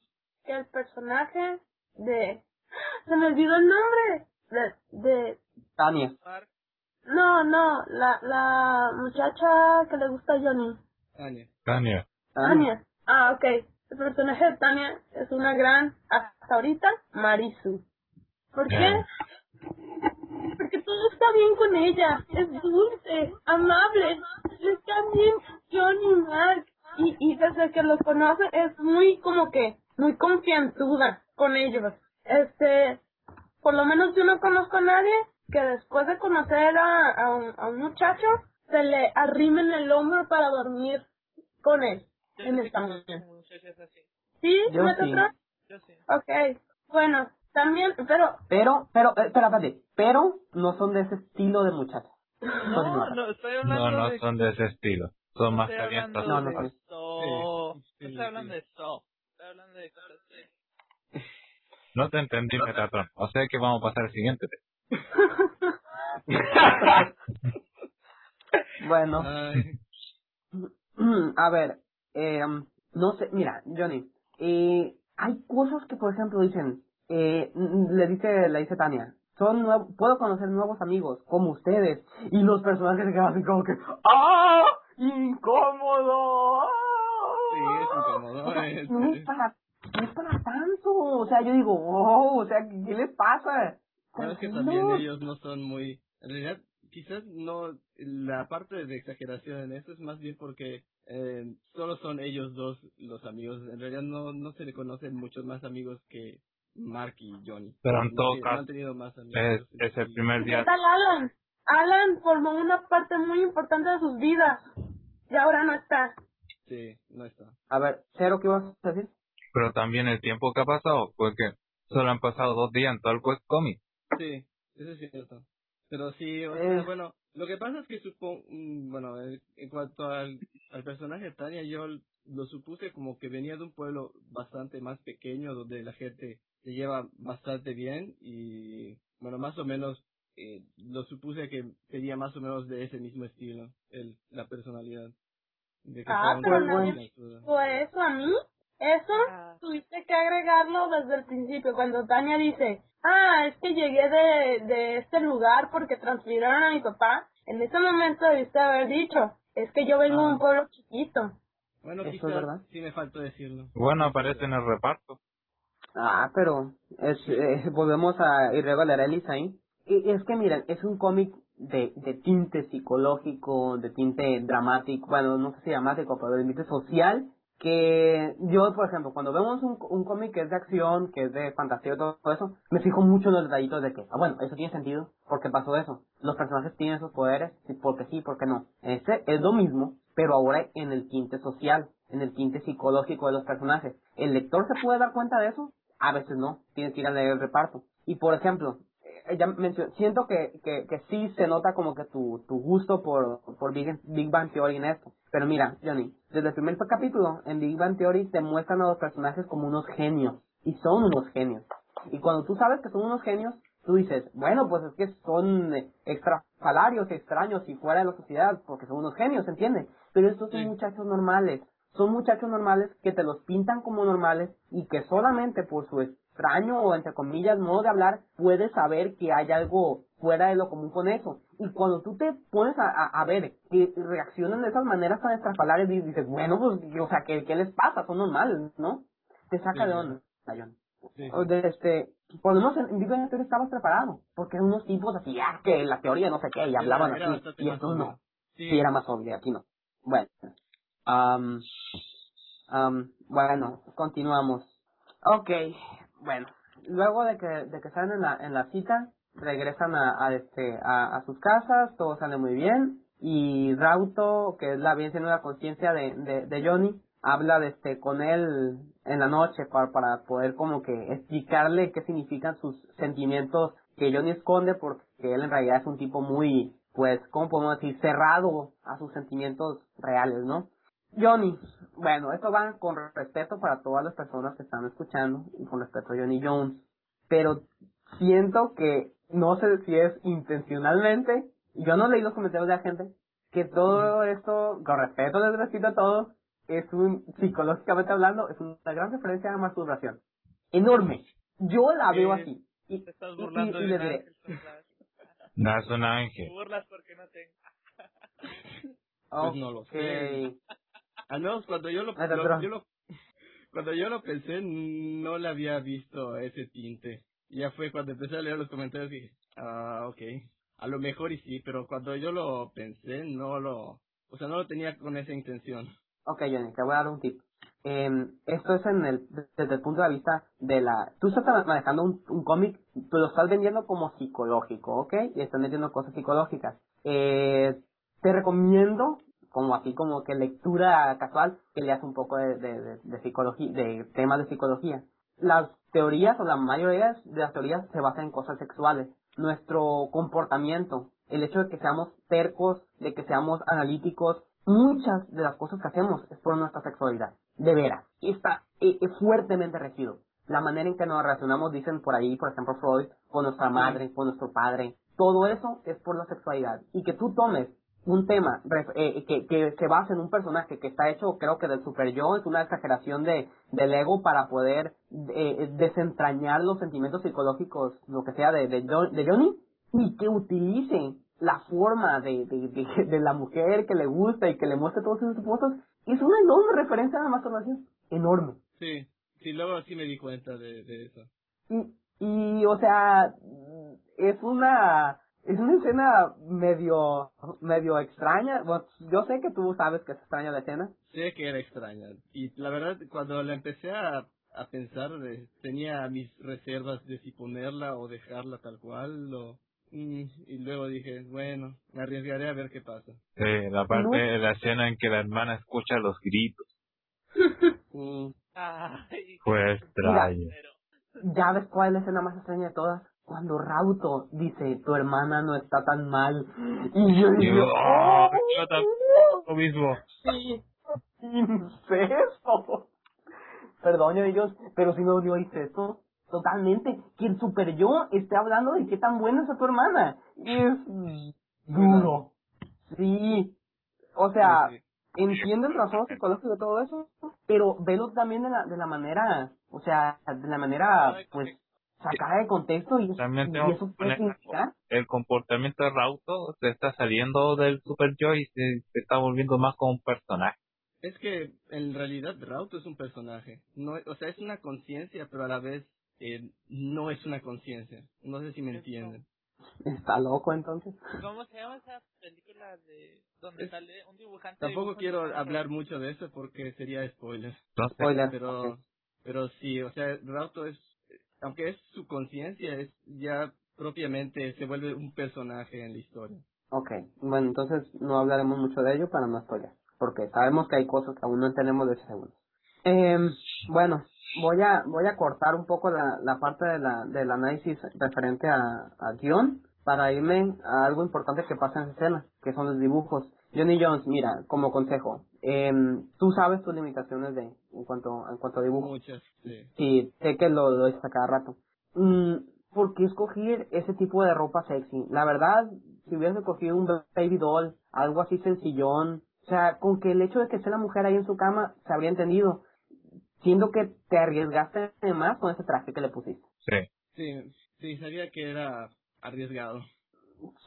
que el personaje de... Se me olvidó el nombre. De... de Tania. no, no, la, la muchacha que le gusta a Johnny. Tania. Tania. Ah, ok. El personaje de Tania es una gran, hasta ahorita, Marisu. ¿Por qué? Porque todo está bien con ella. Es dulce, amable. Está bien Johnny y Mark. Y, y desde que los conoce es muy como que, muy confianzuda con ellos. Este, por lo menos yo no conozco a nadie que después de conocer a, a, un, a un muchacho se le arrime en el hombro para dormir con él. Yo En no esta cómo mañana. ¿Sí? Yo Metatron? Yo sí. Ok. Bueno, también, pero Pero, pero, eh, espera, espérate. Pero no son de ese estilo de muchachos. (laughs) No, no, estoy hablando No, no de... son de ese estilo. Son más calientes. No, no. Sí, sí, estoy hablando sí. de so. Estoy hablando de cosas. No te entendí, Metatron. O sea que vamos a pasar al siguiente. (laughs) Bueno, Ay, (clears throat) a ver, eh, no sé, mira, Johnny, eh, hay cosas que, por ejemplo, dicen, eh, le dice, le dice Tania, son nuevos, puedo conocer nuevos amigos, como ustedes, y los personajes se quedan así como que, ¡ah! ¡Incómodo! Sí, es incómodo. O sea, no es para, no es para tanto, o sea, yo digo, oh, o sea, ¿qué, qué les pasa? Bueno, es que también ellos no son muy... En realidad, quizás no... La parte de exageración en eso es más bien porque eh, solo son ellos dos los amigos. En realidad no, no se le conocen muchos más amigos que Mark y Johnny. Pero en No todo no caso, han tenido más amigos. Es, es el primer ¿qué día. tal Alan? Alan formó una parte muy importante de sus vidas. Y ahora no está. Sí, no está. A ver, Cero, ¿qué vas a decir? Pero también el tiempo que ha pasado, porque solo han pasado dos días en todo el webcomic. Sí, eso es cierto. Pero sí, o Eh. bueno, lo que pasa es que supongo, bueno, eh, en cuanto al, al personaje de Tania, yo lo supuse como que venía de un pueblo bastante más pequeño, donde la gente se lleva bastante bien y, bueno, más o menos, eh, lo supuse que sería más o menos de ese mismo estilo, el, la personalidad. De que Ah, pero confianzuda. dijo eso a mí. Eso tuviste que agregarlo desde el principio, cuando Tania dice, ah, es que llegué de, de este lugar porque transfirieron a mi papá. En ese momento debiste haber dicho, es que yo vengo de Ah. un pueblo chiquito. Bueno, Eso es quizás verdad. sí me faltó decirlo. Bueno, aparece en el reparto. Ah, pero es, eh, volvemos a Irregular Ellis ahí. Y es que miren, es un cómic de, de tinte psicológico, de tinte dramático, bueno, no sé si dramático, pero de tinte social, que yo, por ejemplo, cuando vemos un, un cómic que es de acción, que es de fantasía y todo, eso, me fijo mucho en los detallitos de que, ah, bueno, eso tiene sentido, porque pasó eso. Los personajes tienen esos poderes, porque sí, porque no. Este es lo mismo, pero ahora en el tinte social, en el tinte psicológico de los personajes. ¿El lector se puede dar cuenta de eso? A veces no, tienes que ir a leer el reparto. Y por ejemplo, ya mencioné, siento que, que, que sí se nota como que tu, tu gusto por, por Big, Big Bang Theory en esto. Pero mira, Johnny, desde el primer capítulo en Big Bang Theory te muestran a los personajes como unos genios. Y son unos genios. Y cuando tú sabes que son unos genios, tú dices, bueno, pues es que son eh, extrafalarios, extraños y fuera de la sociedad, porque son unos genios, ¿entiendes? Pero estos son muchachos normales. Son muchachos normales que te los pintan como normales y que solamente por su extraño o entre comillas modo de hablar puedes saber que hay algo fuera de lo común con eso. Y cuando tú te pones a, a, a ver que reaccionan de esas maneras tan extrafalarias, y dices, bueno, pues, o sea, ¿qué, qué les pasa? Son normales, ¿no? Te saca Sí, de onda, John. O de este, por lo menos en, en Big Bang Theory estabas preparado, porque eran unos tipos así, ah, que la teoría no sé qué, y hablaban Era así, y más esto no. Sí. Sí, era más obvio, aquí no. Bueno, am, am, bueno, continuamos. Ok, bueno, luego de que, de que salen en la, en la cita, regresan a, a, este, a, sus casas, todo sale muy bien, y Rauto, que es la bien la conciencia de, de, de Johnny, habla de este, con él en la noche para, para poder como que explicarle qué significan sus sentimientos que Johnny esconde porque él en realidad es un tipo muy, pues, ¿cómo podemos decir? Cerrado a sus sentimientos reales, ¿no? Johnny, bueno, esto va con respeto para todas las personas que están escuchando y con respeto a Johnny Jones, pero siento que no sé si es intencionalmente, yo no leí los comentarios de la gente, que todo esto, con respeto, les respeto a todos, es un, psicológicamente hablando, es una gran referencia a la masturbación. Enorme. Yo la veo así. Y, Te estás y- burlando y- y de diré. No (laughs) es un Te ángel. burlas porque no tengo. (laughs) Pues no lo sé. Al menos cuando yo lo, lo- yo lo- cuando yo lo pensé, no le había visto ese tinte. Ya fue cuando empecé a leer los comentarios y dije, ah, ok. A lo mejor y sí, pero cuando yo lo pensé, no lo, o sea, no lo tenía con esa intención. Ok, Johnny, te voy a dar un tip. Eh, esto es en el, desde el punto de vista de la... Tú estás manejando un, un cómic, tú lo estás vendiendo como psicológico, ¿ok? Y estás metiendo cosas psicológicas. Eh, te recomiendo, como así como que lectura casual, que leas un poco de, de, de, de psicología, de temas de psicología. Las teorías o la mayoría de las teorías se basan en cosas sexuales. Nuestro comportamiento, el hecho de que seamos tercos, de que seamos analíticos, muchas de las cosas que hacemos es por nuestra sexualidad. De veras. Y está eh, fuertemente regido. La manera en que nos relacionamos, dicen por ahí, por ejemplo, Freud, con nuestra madre, con nuestro padre. Todo eso es por la sexualidad. Y que tú tomes un tema eh, que, que se basa en un personaje que está hecho, creo que del super yo, es una exageración de, del ego para poder eh, desentrañar los sentimientos psicológicos, lo que sea, de, de, de Johnny, y que utilice la forma de, de, de, (laughs) de la mujer que le gusta y que le muestre todos esos cosas, es una enorme referencia a la masturbación. Enorme. Sí, sí, luego sí me di cuenta de, de eso. Y, y, o sea, es una, es una escena medio, medio extraña. Bueno, yo sé que tú sabes que es extraña la escena. Sé que era extraña. Y la verdad, cuando la empecé a, a pensar, eh, tenía mis reservas de si ponerla o dejarla tal cual. O, mm, y luego dije, bueno, me arriesgaré a ver qué pasa. Sí, la parte de la escena en que la hermana escucha los gritos. Y (laughs) Ay, Fue extraño. pero ya ves cuál es la escena más extraña de todas. Cuando Rauto dice, tu hermana no está tan mal. Y yo digo, yo, ¡oh! "Oh, yo también lo mismo. (laughs) Sí, incesto. Perdón, ellos, pero si no dio incesto. Totalmente. Que el super yo esté hablando de qué tan buena es tu hermana. Es duro. Sí. O sea, entiendo el razón psicológico de todo eso, pero velo también de la, de la manera, o sea, de la manera, pues, sacada de contexto y, También y eso puede significar. el comportamiento de Rauto se está saliendo del Super Yo y se, se está volviendo más como un personaje. Es que en realidad Rauto es un personaje. No, o sea, es una conciencia, pero a la vez eh, no es una conciencia. No sé si me entienden. Está loco entonces. ¿Cómo se llama esa película de donde sale un dibujante? Tampoco dibuja quiero hablar mucho de eso porque sería spoiler. No sé. Spoiler. Pero, Ok. pero sí, o sea, Rauto es, aunque es su conciencia, es ya propiamente se vuelve un personaje en la historia. Ok, bueno, entonces no hablaremos mucho de ello para no spoiler, porque sabemos que hay cosas que aún no entendemos de segundo. Eh, bueno, voy a voy a cortar un poco la, la parte de la, del análisis referente a, a guion para irme a algo importante que pasa en escena, que son los dibujos. Johnny Jones, mira, como consejo, eh, tú sabes tus limitaciones de en cuanto en cuanto a dibujo. Muchas, sí. Sí, sé que lo, lo dices a cada rato. Mm, ¿Por qué escoger ese tipo de ropa sexy? La verdad, si hubieras escogido un baby doll, algo así sencillón, o sea, con que el hecho de que esté la mujer ahí en su cama se habría entendido. Siendo que te arriesgaste más con ese traje que le pusiste. Sí. Sí, sí, sabía que era arriesgado.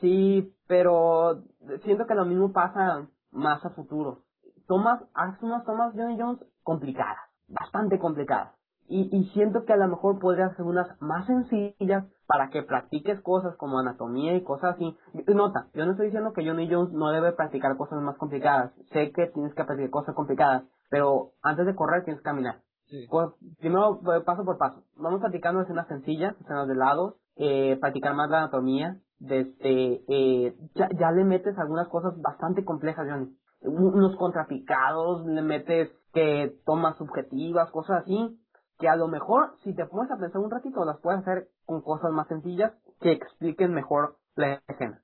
Sí, pero siento que lo mismo pasa más a futuro. Tomas, haces unas tomas Johnny Jones complicadas, bastante complicadas. Y, y siento que a lo mejor podrías hacer unas más sencillas para que practiques cosas como anatomía y cosas así. Nota, yo no estoy diciendo que Johnny Jones no debe practicar cosas más complicadas. Sé que tienes que practicar cosas complicadas, pero antes de correr tienes que caminar. Sí. Pues, primero, eh, paso por paso. Vamos practicando escenas sencillas, escenas de lados, eh, practicar más la anatomía. Desde, eh, ya, ya le metes algunas cosas bastante complejas, Johnny. Un- Unos contrapicados, le metes que tomas subjetivas, cosas así, que a lo mejor, si te pones a pensar un ratito, las puedes hacer con cosas más sencillas que expliquen mejor la escena.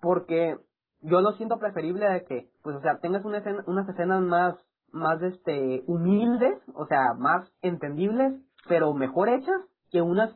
Porque yo lo siento preferible de que, pues, o sea, tengas una unas escenas más, más, este, humildes, o sea, más entendibles, pero mejor hechas, que unas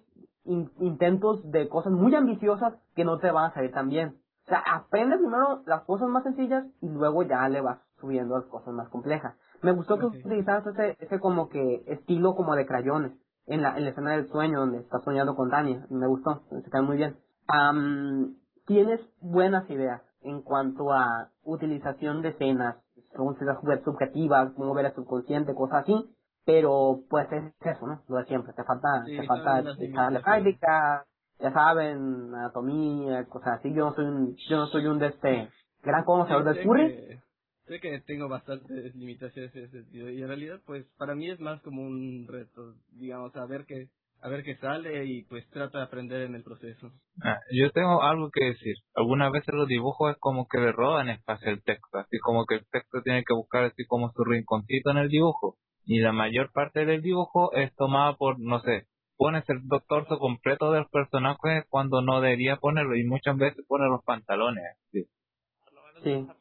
in- intentos de cosas muy ambiciosas que no te van a salir tan bien. O sea, aprende primero las cosas más sencillas y luego ya le vas subiendo las cosas más complejas. Me gustó que Ok. utilizaras ese, ese como que estilo como de crayones en la, en la escena del sueño donde estás soñando con Tania. Me gustó, se cae muy bien. Am, tienes buenas ideas en cuanto a utilización de escenas, las ver subjetivas, cómo ver el subconsciente, cosas así, pero pues es eso, ¿no? Lo de siempre, te falta, Sí, te son falta limitaciones. práctica, ya saben, anatomía, cosas así, yo no soy un, yo no soy un de este gran conocedor del que- Sé que tengo bastantes (laughs) limitaciones en ese sentido y en realidad pues para mí es más como un reto, digamos, a ver qué, a ver qué sale y pues trata de aprender en el proceso. Ah, yo tengo algo que decir. Algunas veces los dibujos es como que le roban espacio al texto, así como que el texto tiene que buscar así como su rinconcito en el dibujo. Y la mayor parte del dibujo es tomada por, no sé, pones el torso completo del personaje cuando no debería ponerlo y muchas veces pone los pantalones. así. Por lo menos Sí.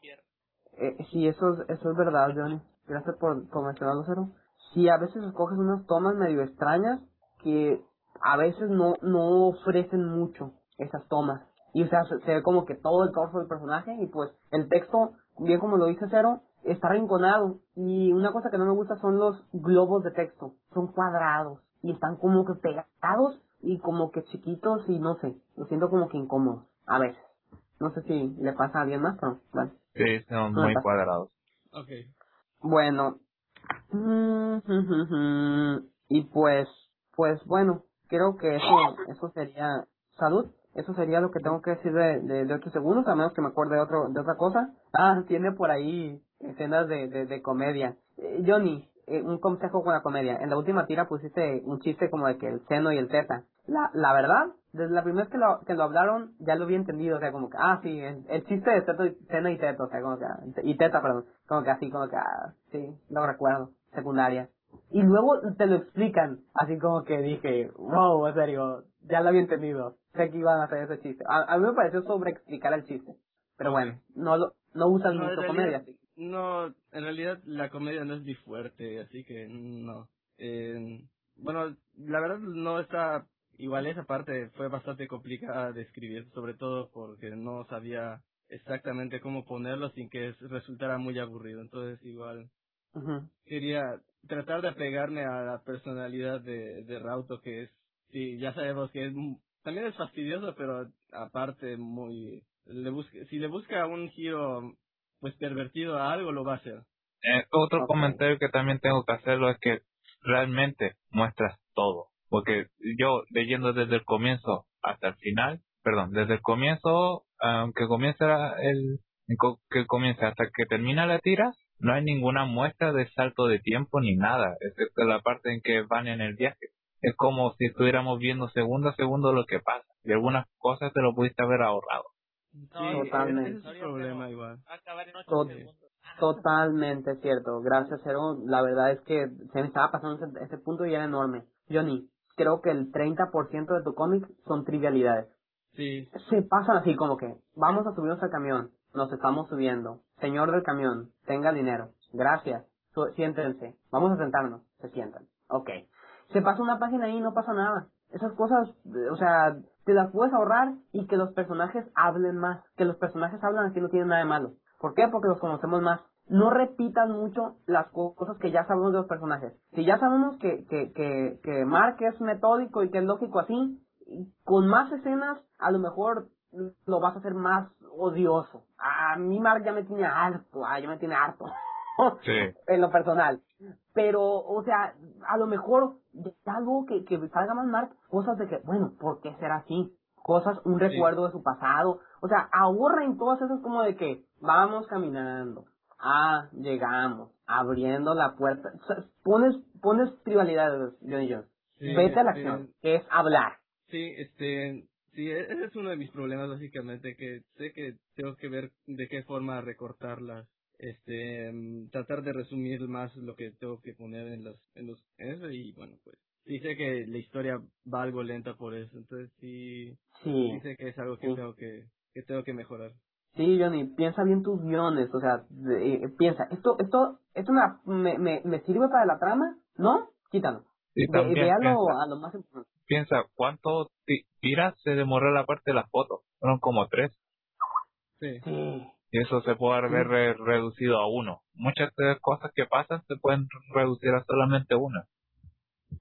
Eh, sí, eso es, eso es verdad, Johnny. Gracias por, por mencionarlo, Cero. Sí, a veces escoges unas tomas medio extrañas que a veces no, no ofrecen mucho esas tomas. Y o sea, se, ve como que todo el torso del personaje y pues el texto, bien como lo dice Cero, está rinconado. Y una cosa que no me gusta son los globos de texto. Son cuadrados y están como que pegados y como que chiquitos y no sé, lo siento como que incómodos a veces. No sé si le pasa a alguien más, pero bueno. Sí, son No, muy cuadrados. Ok. Bueno. Mm, Y pues, pues bueno, creo que eso, eso sería salud. Eso sería lo que tengo que decir de, de, de 8 segundos, a menos que me acuerde de, otro, de otra cosa. Ah, tiene por ahí escenas de, de, de comedia. Eh, Johnny, eh, un consejo con la comedia. En la última tira pusiste un chiste como de que el seno y el teta. La, la verdad, desde la primera vez que lo, que lo hablaron, ya lo había entendido. O sea, como que, ah, sí, el, el chiste de teto y, seno y teto. O sea, como que, y teta, perdón. Como que así, como que, ah, sí, lo recuerdo. Secundaria. Y luego te lo explican, así como que dije, wow, en serio, ya lo había entendido. Sé que iban a hacer ese chiste. A, a mí me pareció sobre explicar el chiste. Pero bueno, no lo, no usan No, mucho realidad- comedia. No, en realidad la comedia no es mi fuerte, así que no. Eh, bueno, la verdad no está, igual esa parte fue bastante complicada de escribir, sobre todo porque no sabía exactamente cómo ponerlo sin que es- resultara muy aburrido. Entonces igual quería tratar de apegarme a la personalidad de, de Rauto, que es, sí, ya sabemos que es, también es fastidioso, pero aparte muy, le busca, si le busca un giro, pues pervertido a algo, lo va a hacer. Eh, otro comentario que también tengo que hacerlo es que realmente muestras todo. Porque yo leyendo desde el comienzo hasta el final, perdón, desde el comienzo, aunque comienza el, que comience hasta que termina la tira, no hay ninguna muestra de salto de tiempo ni nada, excepto la parte en que van en el viaje. Es como si estuviéramos viendo segundo a segundo lo que pasa. Y algunas cosas te lo pudiste haber ahorrado. Sí, totalmente. es problema igual. Acabar en 8 Tot-. Totalmente cierto. Gracias, Cero. La verdad es que se me estaba pasando ese, ese punto y era enorme. Johnny, creo que el 30% de tu cómic son trivialidades. Sí, Se pasan así como que, vamos a subirnos al camión, nos estamos subiendo. Señor del camión, tenga dinero. Gracias. Siéntense. Vamos a sentarnos. Se sientan. Ok. Se pasa una página ahí y no pasa nada. Esas cosas, eh, o sea, te las puedes ahorrar y que los personajes hablen más. Que los personajes hablan así no tiene nada de malo. ¿Por qué? Porque los conocemos más. No repitas mucho las co- cosas que ya sabemos de los personajes. Si ya sabemos que, que, que, que Mark es metódico y que es lógico así, con más escenas, a lo mejor lo vas a hacer más odioso. A mí Mark ya me tiene harto, ah, ya me tiene harto. (laughs) Sí. en lo personal. Pero, o sea, a lo mejor algo que, que salga más Mark, cosas de que, bueno, ¿por qué será así? Cosas, un recuerdo de su pasado. O sea, ahorren todas esas como de que vamos caminando. Ah, llegamos, abriendo la puerta. O sea, pones, pones trivialidades, Johnny Jones. Sí, Vete a la sí. acción, que es hablar. Sí, este, sí, e- ese es uno de mis problemas básicamente, que sé que tengo que ver de qué forma recortarlas, este, mm, tratar de resumir más lo que tengo que poner en los, en los, en eso y bueno, pues, sí sé que la historia va algo lenta por eso, entonces sí, Sí. sí sé que es algo que tengo que, que tengo que mejorar. Sí, Johnny, piensa bien tus guiones, o sea, de- eh, piensa, esto, esto, esto me, me, me, me sirve para la trama, ¿no? Quítalo. Ve, a, lo, piensa, a lo más importante. piensa, ¿cuánto ti- tiras se demoró la parte de las fotos? Fueron como tres. Sí, Sí. Y eso se puede haber re- reducido a uno. Muchas de las cosas que pasan se pueden reducir a solamente una.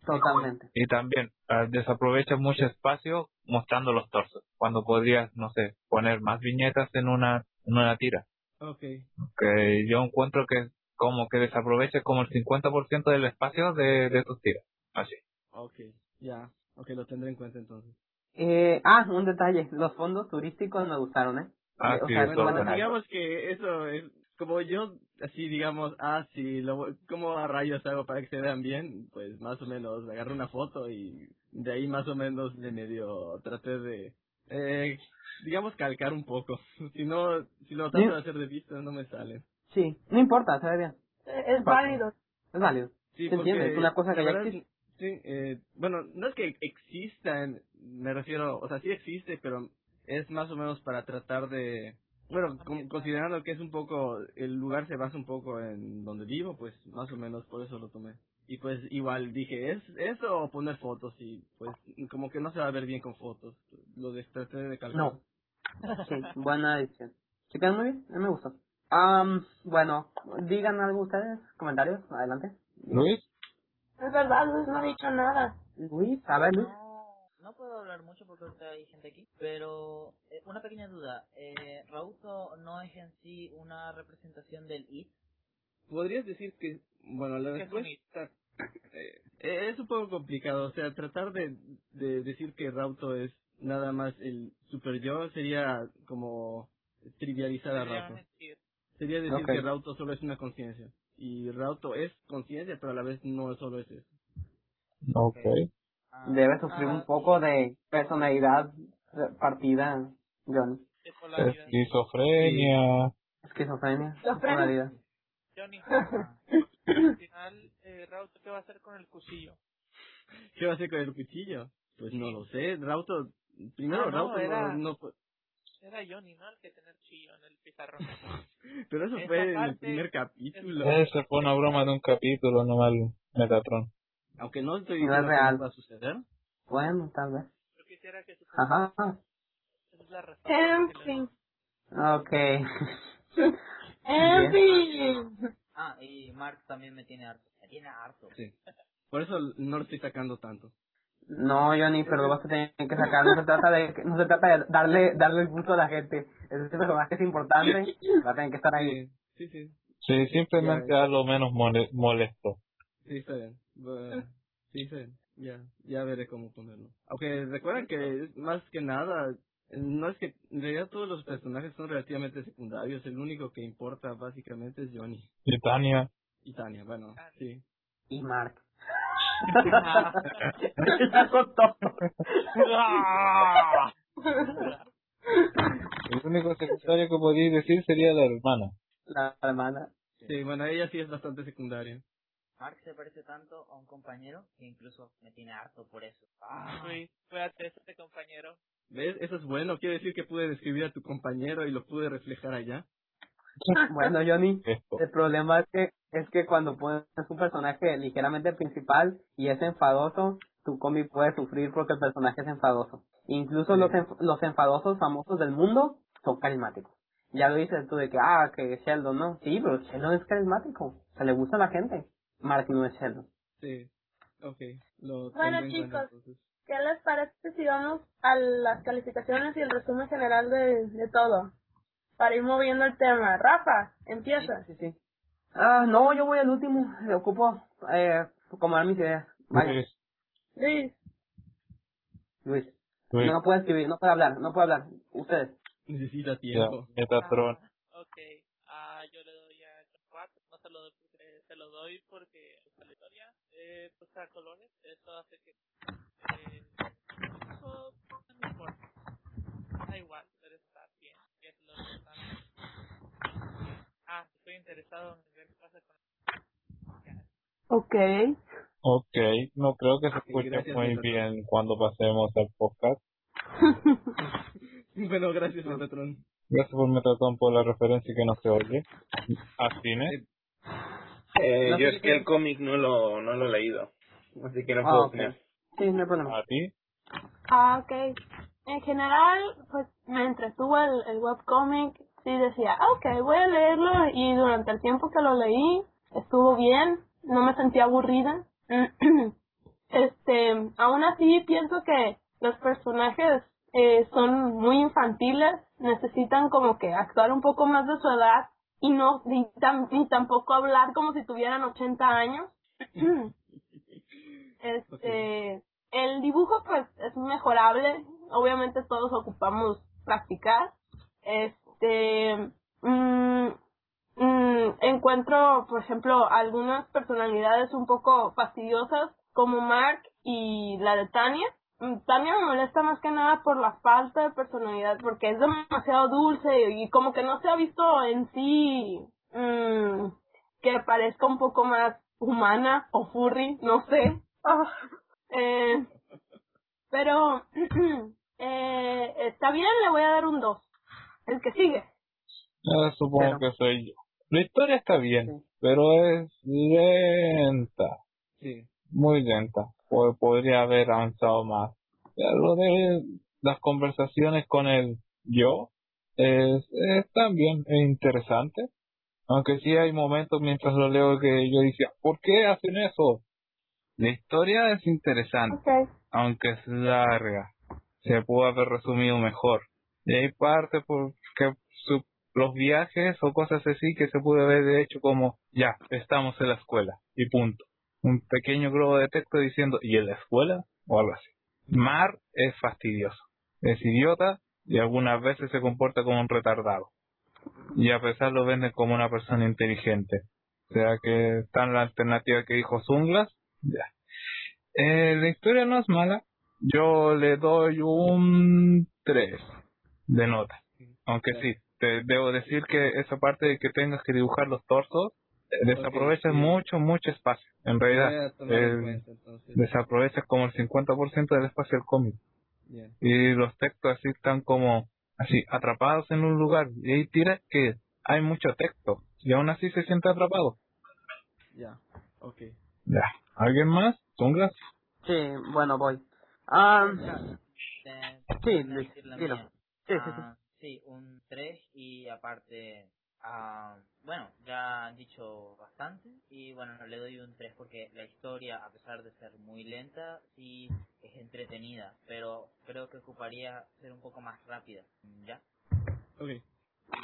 Totalmente. Y también ah, desaprovecha mucho espacio mostrando los torsos, cuando podrías, no sé, poner más viñetas en una, en una tira. okay Que yo encuentro que como que desaprovecha como el 50% del espacio de, de tus tiras. Así. okay ya, okay lo tendré en cuenta entonces. Eh, ah, un detalle, los fondos turísticos me gustaron, ¿eh? Ah, o sí, sea, eso Bueno, digamos que eso es como yo así digamos ah sí lo voy- cómo a rayos hago para que se vean bien pues más o menos agarré una foto y de ahí más o menos le medio traté de eh, digamos calcar un poco (laughs) si no si lo trato de hacer de vista no me sale Sí, no importa, se ve bien. Es válido. Es válido. sí ¿Se entiende? Es una cosa que ya existe. sí eh, bueno no es que existan me refiero o sea sí existe pero es más o menos para tratar de bueno, con- considerando que es un poco, el lugar se basa un poco en donde vivo, pues más o menos por eso lo tomé. Y pues igual dije, ¿es eso o poner fotos? Y pues como que no se va a ver bien con fotos. Lo de traté de calcar. No. Sí, buena edición. ¿Se quedan muy bien? A mí me gustó. Am, bueno, digan algo ustedes, comentarios, adelante. Luis, Es verdad, Luis no ha dicho nada. Luis, a ver, Luis. No, puedo hablar mucho porque ahorita hay gente aquí, pero eh, una pequeña duda. Eh, Rauto no es en sí una representación del IT. Podrías decir que, bueno, la ¿Qué es un respuesta (clears throat) eh, es un poco complicado. O sea, tratar de, de decir que Rauto es nada más el super yo sería como trivializar a Rauto. Sería decir Ok. que Rauto solo es una conciencia. Y Rauto es conciencia, pero a la vez no solo es eso. ok. Ah, Debe sufrir un poco de personalidad partida, John. Bipolaridad. Esquizofrenia. Esquizofrenia, Esquizofrenia. personalidad. Johnny, ah, al final, eh, Rauto, ¿qué va a hacer con el cuchillo? ¿Qué va a hacer con el cuchillo? Pues no lo sé. Rauto, primero Ah, no, Rauto no- era- no, fue- Era Johnny, ¿no? El que tenía el chillo en el pizarrón. (laughs) pero eso Esa fue en el primer capítulo. Esa fue una broma de un capítulo nomás, Metatron. Aunque no estoy No es diciendo que real. no va a suceder. Bueno, tal vez. Yo quisiera que Ajá. Esa es la razón. En que fin. Ok. (laughs) (laughs) En fin. ah, y Mark también me tiene harto. Me tiene harto. Sí. Por eso no lo estoy sacando tanto. No, Johnny, pero lo vas a tener que sacar. No se trata de, no se trata de darle, darle el gusto a la gente. Ese personaje es importante. Va a tener que estar ahí. Sí, sí, sí. Sí, simplemente a lo menos mole- molesto. Sí, está bien. Bueno, sí, bien. Ya, ya veré cómo ponerlo. Aunque recuerden que más que nada No es que en realidad todos los personajes son relativamente secundarios. El único que importa básicamente es Johnny. Y Tania. Y Tania, bueno, sí. Y Mark. El único secundario que podéis decir sería la hermana. La hermana. Sí, bueno, ella sí es bastante secundaria. Mark se parece tanto a un compañero que incluso me tiene harto por eso. Ah. Uy, fíjate, este compañero. ¿Ves? Eso es bueno. Quiere decir que pude describir a tu compañero y lo pude reflejar allá. (laughs) Bueno, Johnny, el problema es que es que cuando pones un personaje ligeramente principal y es enfadoso, tu cómic puede sufrir porque el personaje es enfadoso. Incluso los, enf- los enfadosos famosos del mundo son carismáticos. Ya lo dices tú de que, ah, que Sheldon, ¿no? Sí, pero Sheldon es carismático. Se le gusta a la gente. Mark no es Sheldon. Sí. Ok. Lo Bueno, cuenta, chicos. ¿Qué les parece si vamos a las calificaciones y el resumen general de, de todo? Para ir moviendo el tema. Rafa, empieza. Sí, sí. Ah, no, yo voy al último. Me ocupo eh, acomodar mis ideas. Vaya, Luis, Luis. Luis. Luis, No puede escribir, no puede hablar, no puede hablar. Ustedes. Necesita tiempo. Metatron. Ok, ah, yo le doy a 4, no se lo doy porque, se lo doy porque la historia eh, pues a colores, eso hace que eh, eso no importa, da igual, pero está bien, y es lo importante. Ah, estoy interesado en ver qué pasa con Ok. Ok, no creo que se escuche gracias, muy Metatron. bien cuando pasemos al podcast. (laughs) bueno, gracias, Metatron. Gracias por Metatron por la referencia que no se oye. A cine. Eh, No yo es que el cómic no lo, no lo he leído. Así que no Ah, puedo opinar. Sí, no hay problema. A ti. Ah, ok. En general, pues me entretuvo el, el webcomic. Sí decía, ah, ok, voy a leerlo. Y durante el tiempo que lo leí, estuvo bien. No me sentí aburrida. (clears throat) este, aún así pienso que los personajes eh, son muy infantiles. Necesitan como que actuar un poco más de su edad. Y no, ni, tam- ni tampoco hablar como si tuvieran 80 años. (laughs) Este, el dibujo pues es mejorable, obviamente todos ocupamos practicar. Este, mm, mm, encuentro, por ejemplo, algunas personalidades un poco fastidiosas como Mark y la de Tania. Mm, Tania me molesta más que nada por la falta de personalidad, porque es demasiado dulce y como que no se ha visto en sí mm, que parezca un poco más humana o furry, no sé. Ah, eh, pero (clears throat) eh, está bien, le voy a dar un 2. El que sigue. Ah, supongo Pero- que soy yo. La historia está bien, pero es lenta. Sí. Muy lenta. Po- podría haber avanzado más. Lo de las conversaciones con el yo es, es también es interesante. Aunque sí hay momentos mientras lo leo que yo decía, ¿por qué hacen eso? La historia es interesante, aunque es larga. Se pudo haber resumido mejor. Y hay partes porque su- los viajes o cosas así que se pudo haber hecho como, ya, estamos en la escuela, y punto. Un pequeño globo de texto diciendo, ¿y en la escuela? O algo así. Mar es fastidioso, es idiota y algunas veces se comporta como un retardado. Y a pesar lo venden como una persona inteligente. O sea que en la alternativa que dijo Zunglas. Ya. Eh, la historia no es mala. Yo le doy un 3 de nota. Aunque sí, te debo decir que esa parte de que tengas que dibujar los torsos desaprovechas sí. mucho, mucho espacio. En realidad, eh, cuenta, entonces. desaprovechas como el 50% del espacio del cómic. Bien. Y los textos así están como así atrapados en un lugar. Y ahí tiras que hay mucho texto. Y aún así se siente atrapado. Ya. Ok. Ya. ¿Alguien más? ¿Zunglas? Sí, bueno, voy. Ah, Eh, Sí, Luis, dilo. Sí, sí, sí. Ah, sí, un 3 y aparte, ah, bueno, ya han dicho bastante y bueno, le doy un 3 porque la historia, a pesar de ser muy lenta, sí es entretenida, pero creo que ocuparía ser un poco más rápida. ¿Ya? Ok.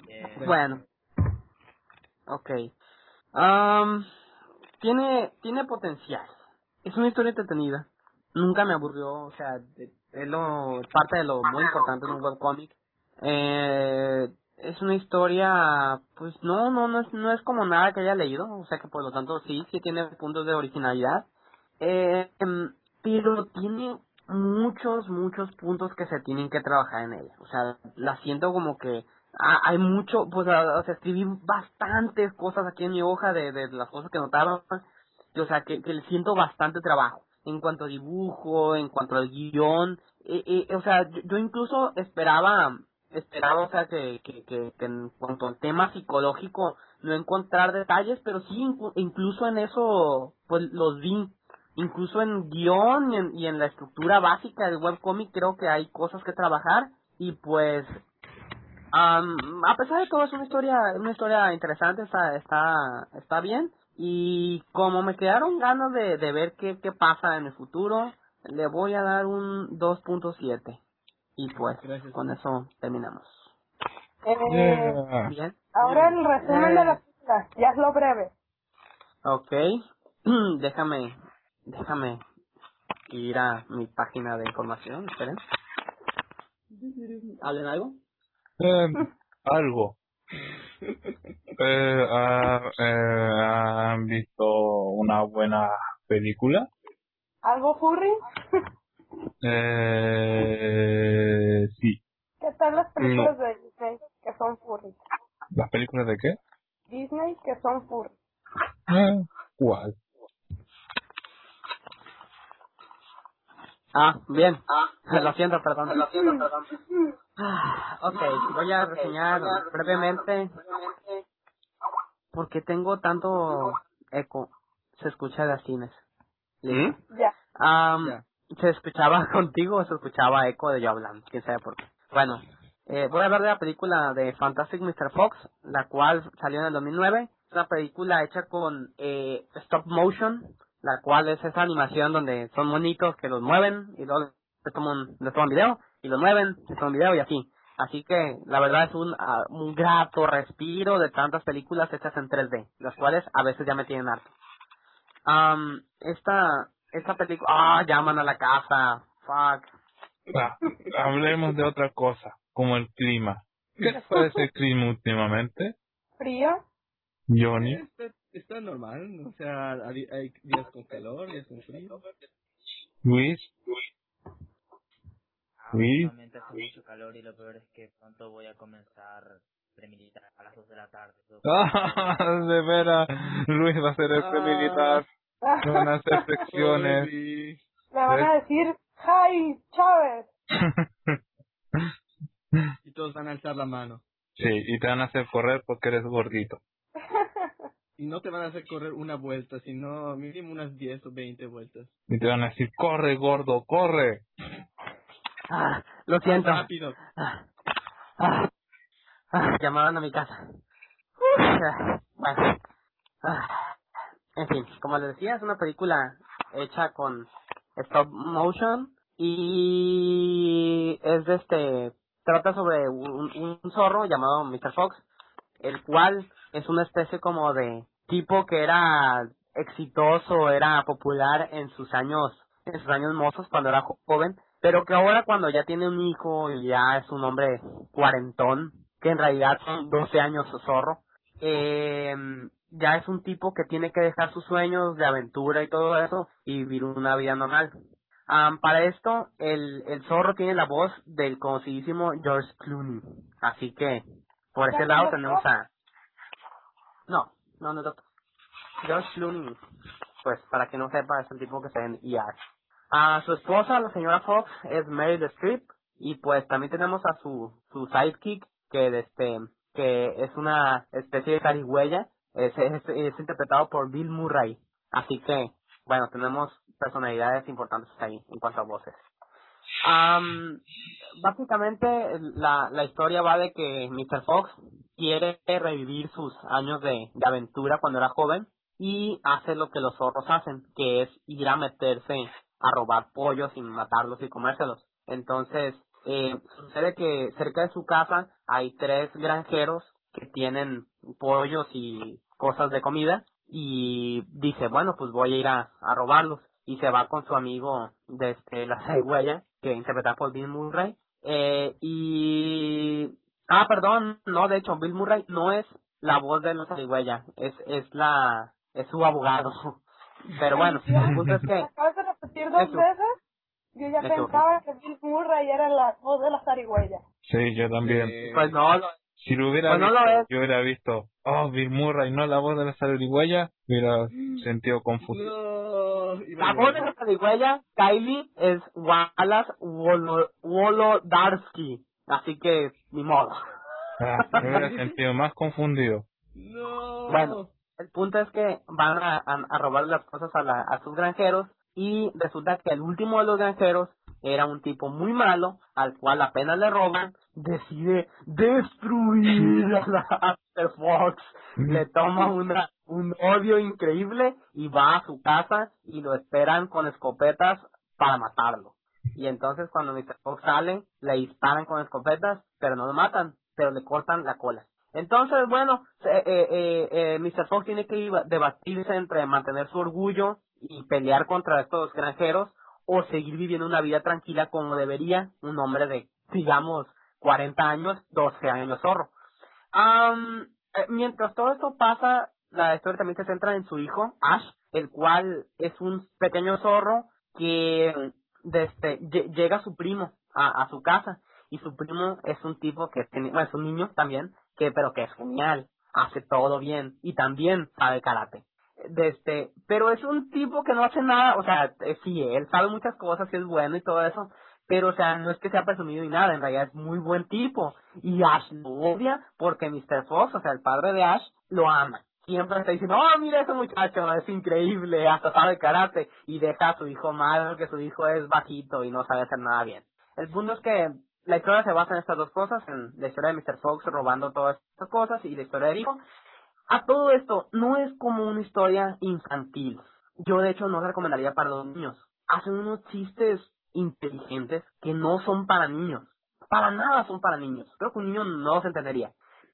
Eh, bueno. Ok. Tiene, tiene potencial. Es una historia entretenida. nunca me aburrió, o sea, de- es lo, parte de lo muy importante de un webcomic. Eh, es una historia, pues no, no, no es, no es como nada que haya leído, o sea que por lo tanto sí, sí tiene puntos de originalidad. Eh, em, pero tiene muchos, muchos puntos que se tienen que trabajar en ella. O sea, la siento como que ah, hay mucho, pues, o sea, escribí bastantes cosas aquí en mi hoja de, de las cosas que notaba. y, O sea, que, que siento bastante trabajo. En cuanto a dibujo, en cuanto al guion. eh, eh, o sea, yo, yo incluso esperaba, esperaba, o sea, que, que, que, que en cuanto al tema psicológico no encontrar detalles, pero sí, inclu- incluso en eso, pues los vi incluso en guion y en, y en la estructura básica del webcomic creo que hay cosas que trabajar y pues am, a pesar de todo es una historia una historia interesante está está está bien y como me quedaron ganas de, de ver qué, qué pasa en el futuro le voy a dar un 2.7 y pues Gracias. con eso terminamos Eh, Yeah. bien ahora el resumen de la película, ya es lo breve. Ok, (clears throat) déjame, déjame ir a mi página de información, esperen. ¿Hablen algo? Eh, algo. Eh, ah, eh, ¿Han visto una buena película? ¿Algo furry? (laughs) Eh, sí. ¿Qué tal las películas de Disney que son furry? ¿Las películas de qué? Disney que son furry. Eh, ¿Cuál? Ah, bien. (laughs) Lo siento, perdón. Lo siento, perdón. Ah, ok, voy a reseñar brevemente porque tengo tanto eco. Se escucha de cines. ¿Listo? Ya. Am, Ya. Se escuchaba (laughs) contigo o se escuchaba eco de yo hablando, quién sabe por qué. Bueno, eh, voy a hablar de la película de Fantastic Mr. Fox, la cual salió en el 2009. Es una película hecha con eh, stop motion, la cual es esa animación donde son monitos que los mueven y luego les toman, les toman video y los mueven, les toman video y así. Así que la verdad es un, ah, un grato respiro de tantas películas hechas en 3D, las cuales a veces ya me tienen harto. Am, esta, esta película, ah, llaman a la casa, fuck. Ah, hablemos de otra cosa, como el clima. ¿Qué les parece el clima últimamente, ¿Frío? Johnny? Está, está normal, o sea, hay, hay días con calor, días con frío. Luis? Ah, Sí. Últimamente hace mucho calor y lo peor es que pronto voy a comenzar premilitar a las 2 de la tarde. (laughs) Ah, de veras, Luis va a ser el militar. Le Van a hacer secciones. Pobre Luis. van a decir, ¡Hi, Chávez! Y todos van a alzar la mano. Sí, y te van a hacer correr porque eres gordito. (laughs) Y no te van a hacer correr una vuelta, sino mínimo unas 10 o 20 vueltas. Y te van a decir, corre, gordo, corre. Ah, lo siento. Rápido. Ah, ah, ah, llamaban a mi casa. (laughs) Ah, bueno. En fin, como les decía, es una película hecha con stop motion y es de este trata sobre un, zorro llamado Mr. Fox, el cual es una especie como de tipo que era exitoso, era popular en sus años, en sus años mozos cuando era jo- joven, pero que ahora cuando ya tiene un hijo y ya es un hombre cuarentón, que en realidad son 12 años zorro, eh, ya es un tipo que tiene que dejar sus sueños de aventura y todo eso y vivir una vida normal. Am, para esto, el, el zorro tiene la voz del conocidísimo George Clooney. Así que, por ese lado tenemos a... No, no, no, no. George Clooney, pues para que no sepa, es el tipo que está en ER. A su esposa, la señora Fox, es Meryl Streep. Y pues también tenemos a su, su sidekick, que este, que es una especie de carigüeya. Es, es, es interpretado por Bill Murray. Así que, bueno, tenemos personalidades importantes ahí en cuanto a voces. Am, básicamente la, la historia va de que Mr. Fox quiere revivir sus años de, de aventura cuando era joven y hace lo que los zorros hacen, que es ir a meterse a robar pollos y matarlos y comérselos. Entonces, eh, sucede que cerca de su casa hay tres granjeros que tienen pollos y cosas de comida y dice, bueno, pues voy a ir a, a robarlos. y se va con su amigo de este, la zarigüeya, que interpreta por Bill Murray. Eh, y... Ah, perdón, no, de hecho, Bill Murray no es la voz de la zarigüeya, es, es la... es su abogado. (laughs) Pero bueno, (laughs) el punto es que... ¿Acabas de repetir dos Eso. veces? Yo ya Eso. pensaba que Bill Murray era la voz de la zarigüeya. Sí, yo también. Eh, Pues no, lo- Si lo hubiera visto, yo hubiera visto, oh, Bill Murray, no la voz de la zarigüeya, hubiera sentido confuso. no, La a voz de la zarigüeya, Kylie, es Wallace Wolo- Wolodarsky. Así que, ni modo. Ah, me hubiera (laughs) sentido más confundido. No. Bueno. El punto es que van a, a, a robar las cosas a, la, a sus granjeros y resulta que el último de los granjeros era un tipo muy malo al cual apenas le roban decide destruir a la Fox le toma una un odio increíble y va a su casa y lo esperan con escopetas para matarlo y entonces cuando Mr. Fox sale le disparan con escopetas pero no lo matan pero le cortan la cola entonces, bueno, eh, eh, eh, Mr. Fox tiene que debatirse entre mantener su orgullo y pelear contra estos granjeros o seguir viviendo una vida tranquila como debería un hombre de, digamos, 40 años, 12 años zorro. Eh, mientras todo esto pasa, la historia también se centra en su hijo, Ash, el cual es un pequeño zorro que desde, lle- llega su primo a, a su casa y su primo es un tipo que bueno, es un niño también, que pero que es genial, hace todo bien y también sabe karate. Este, pero es un tipo que no hace nada, o sea, sí, él sabe muchas cosas y es bueno y todo eso, pero o sea, no es que sea presumido ni nada, en realidad es muy buen tipo y Ash lo odia porque Mr. Fox, o sea, el padre de Ash, lo ama. Siempre está diciendo, oh, mira ese muchacho, es increíble, hasta sabe karate, y deja a su hijo mal, que su hijo es bajito y no sabe hacer nada bien. El punto es que la historia se basa en estas dos cosas, en la historia de Mr. Fox robando todas estas cosas y la historia del hijo. A todo esto, no es como una historia infantil. Yo de hecho no la recomendaría para los niños. Hacen unos chistes inteligentes que no son para niños. Para nada son para niños. Creo que un niño no se entendería.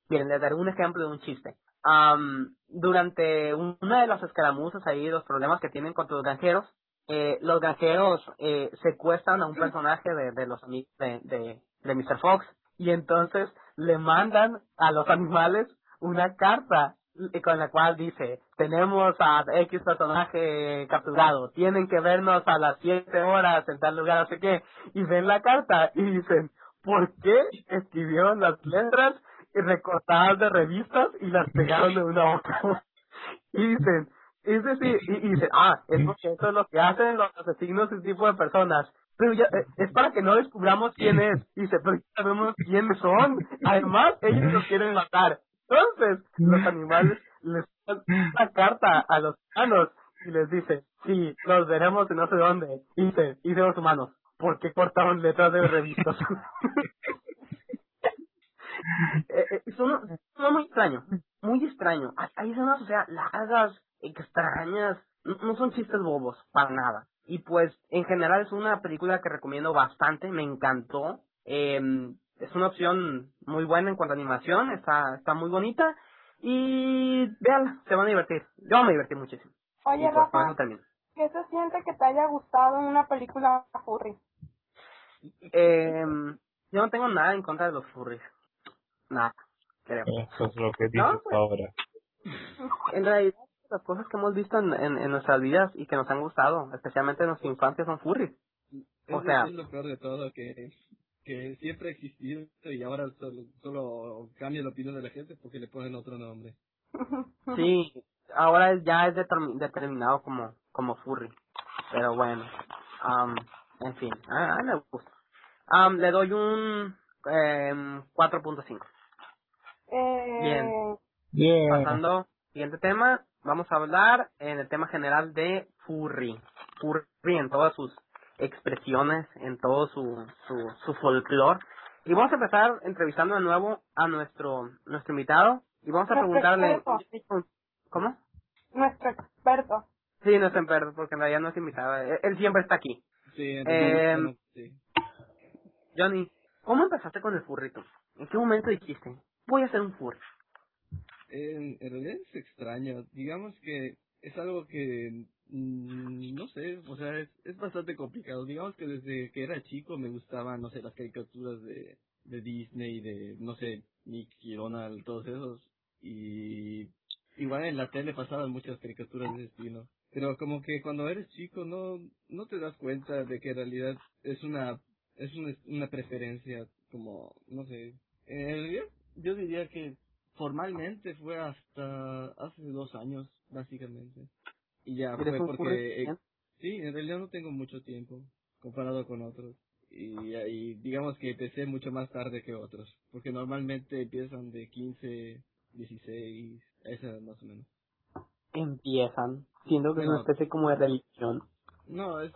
Miren, les daré un ejemplo de un chiste. Am, durante un- una de las escaramuzas ahí, los problemas que tienen contra los granjeros, eh, los granjeros eh, secuestran a un personaje de, de los de, de, de Mr. Fox y entonces le mandan a los animales una carta eh, con la cual dice tenemos a X personaje capturado, tienen que vernos a las 7 horas en tal lugar, sé qué, y ven la carta y dicen ¿por qué escribieron las letras recortadas de revistas y las pegaron de una a otra? (laughs) y dicen es decir, y, y ah, es porque eso es lo que hacen los asesinos, ese tipo de personas. Pero ya, eh, es para que no descubramos quién es. Y dice, pero sabemos quiénes son. Además, ellos nos quieren matar. Entonces, los animales les dan una carta a los humanos y les dice, sí, los veremos en no sé dónde. Y dice, los humanos, ¿por qué cortaron letras de revistas? (laughs) eh, eh, son muy extraño, muy extraño. Hay- Hay escenas, o sea, largas, extrañas, no, no son chistes bobos, para nada. Y pues, en general es una película que recomiendo bastante, me encantó. Eh, es una opción muy buena en cuanto a animación, está, está muy bonita. Y vean, se van a divertir. Yo me divertí muchísimo. Oye, Y Rafa, termino. ¿qué se siente que te haya gustado una película furry? Eh, yo no tengo nada en contra de los furries. Nada, creo. Eso es lo que dices No, pues. ahora. En realidad, las cosas que hemos visto en, en, en nuestras vidas y que nos han gustado, especialmente en nuestra infancia, son furries. O Es, sea- es lo peor de todo, que, que siempre ha existido y ahora solo, solo cambia la opinión de la gente porque le ponen otro nombre. (laughs) Sí, ahora es- ya es determi- determinado como, como furry. Pero bueno, am, en fin, a, a me gusta. Am, le doy un em, 4.5. Eh, Bien. Bien. Pasando, siguiente tema, vamos a hablar en el tema general de furry. Furry en todas sus expresiones, en todo su, su, su folclore. Y vamos a empezar entrevistando de nuevo a nuestro, nuestro invitado y vamos a Nuestro preguntarle... experto. ¿Cómo? Nuestro experto. Sí, nuestro experto, porque en realidad no es invitado. Él, él siempre está aquí. Sí, en Eh, sí. Johnny, ¿cómo empezaste con el furrito? ¿En qué momento dijiste, voy a ser un furry? En, en realidad es extraño. Digamos que es algo que no sé, o sea, es, es bastante complicado. Digamos que desde que era chico me gustaban, no sé, las caricaturas de, de Disney, de, no sé, Mickey, Donald, todos esos. Y igual en la tele pasaban muchas caricaturas de ese estilo. Pero como que cuando eres chico no, no te das cuenta de que en realidad es una, es una, una preferencia como, no sé. En realidad yo diría que formalmente fue hasta hace dos años, básicamente. Y ya ¿Eres fue porque, eh, sí, en realidad no tengo mucho tiempo comparado con otros. Y, y digamos que empecé mucho más tarde que otros, porque normalmente empiezan de 15, 16, esa edad más o menos. Empiezan, siendo que es una especie como de religión. No, es,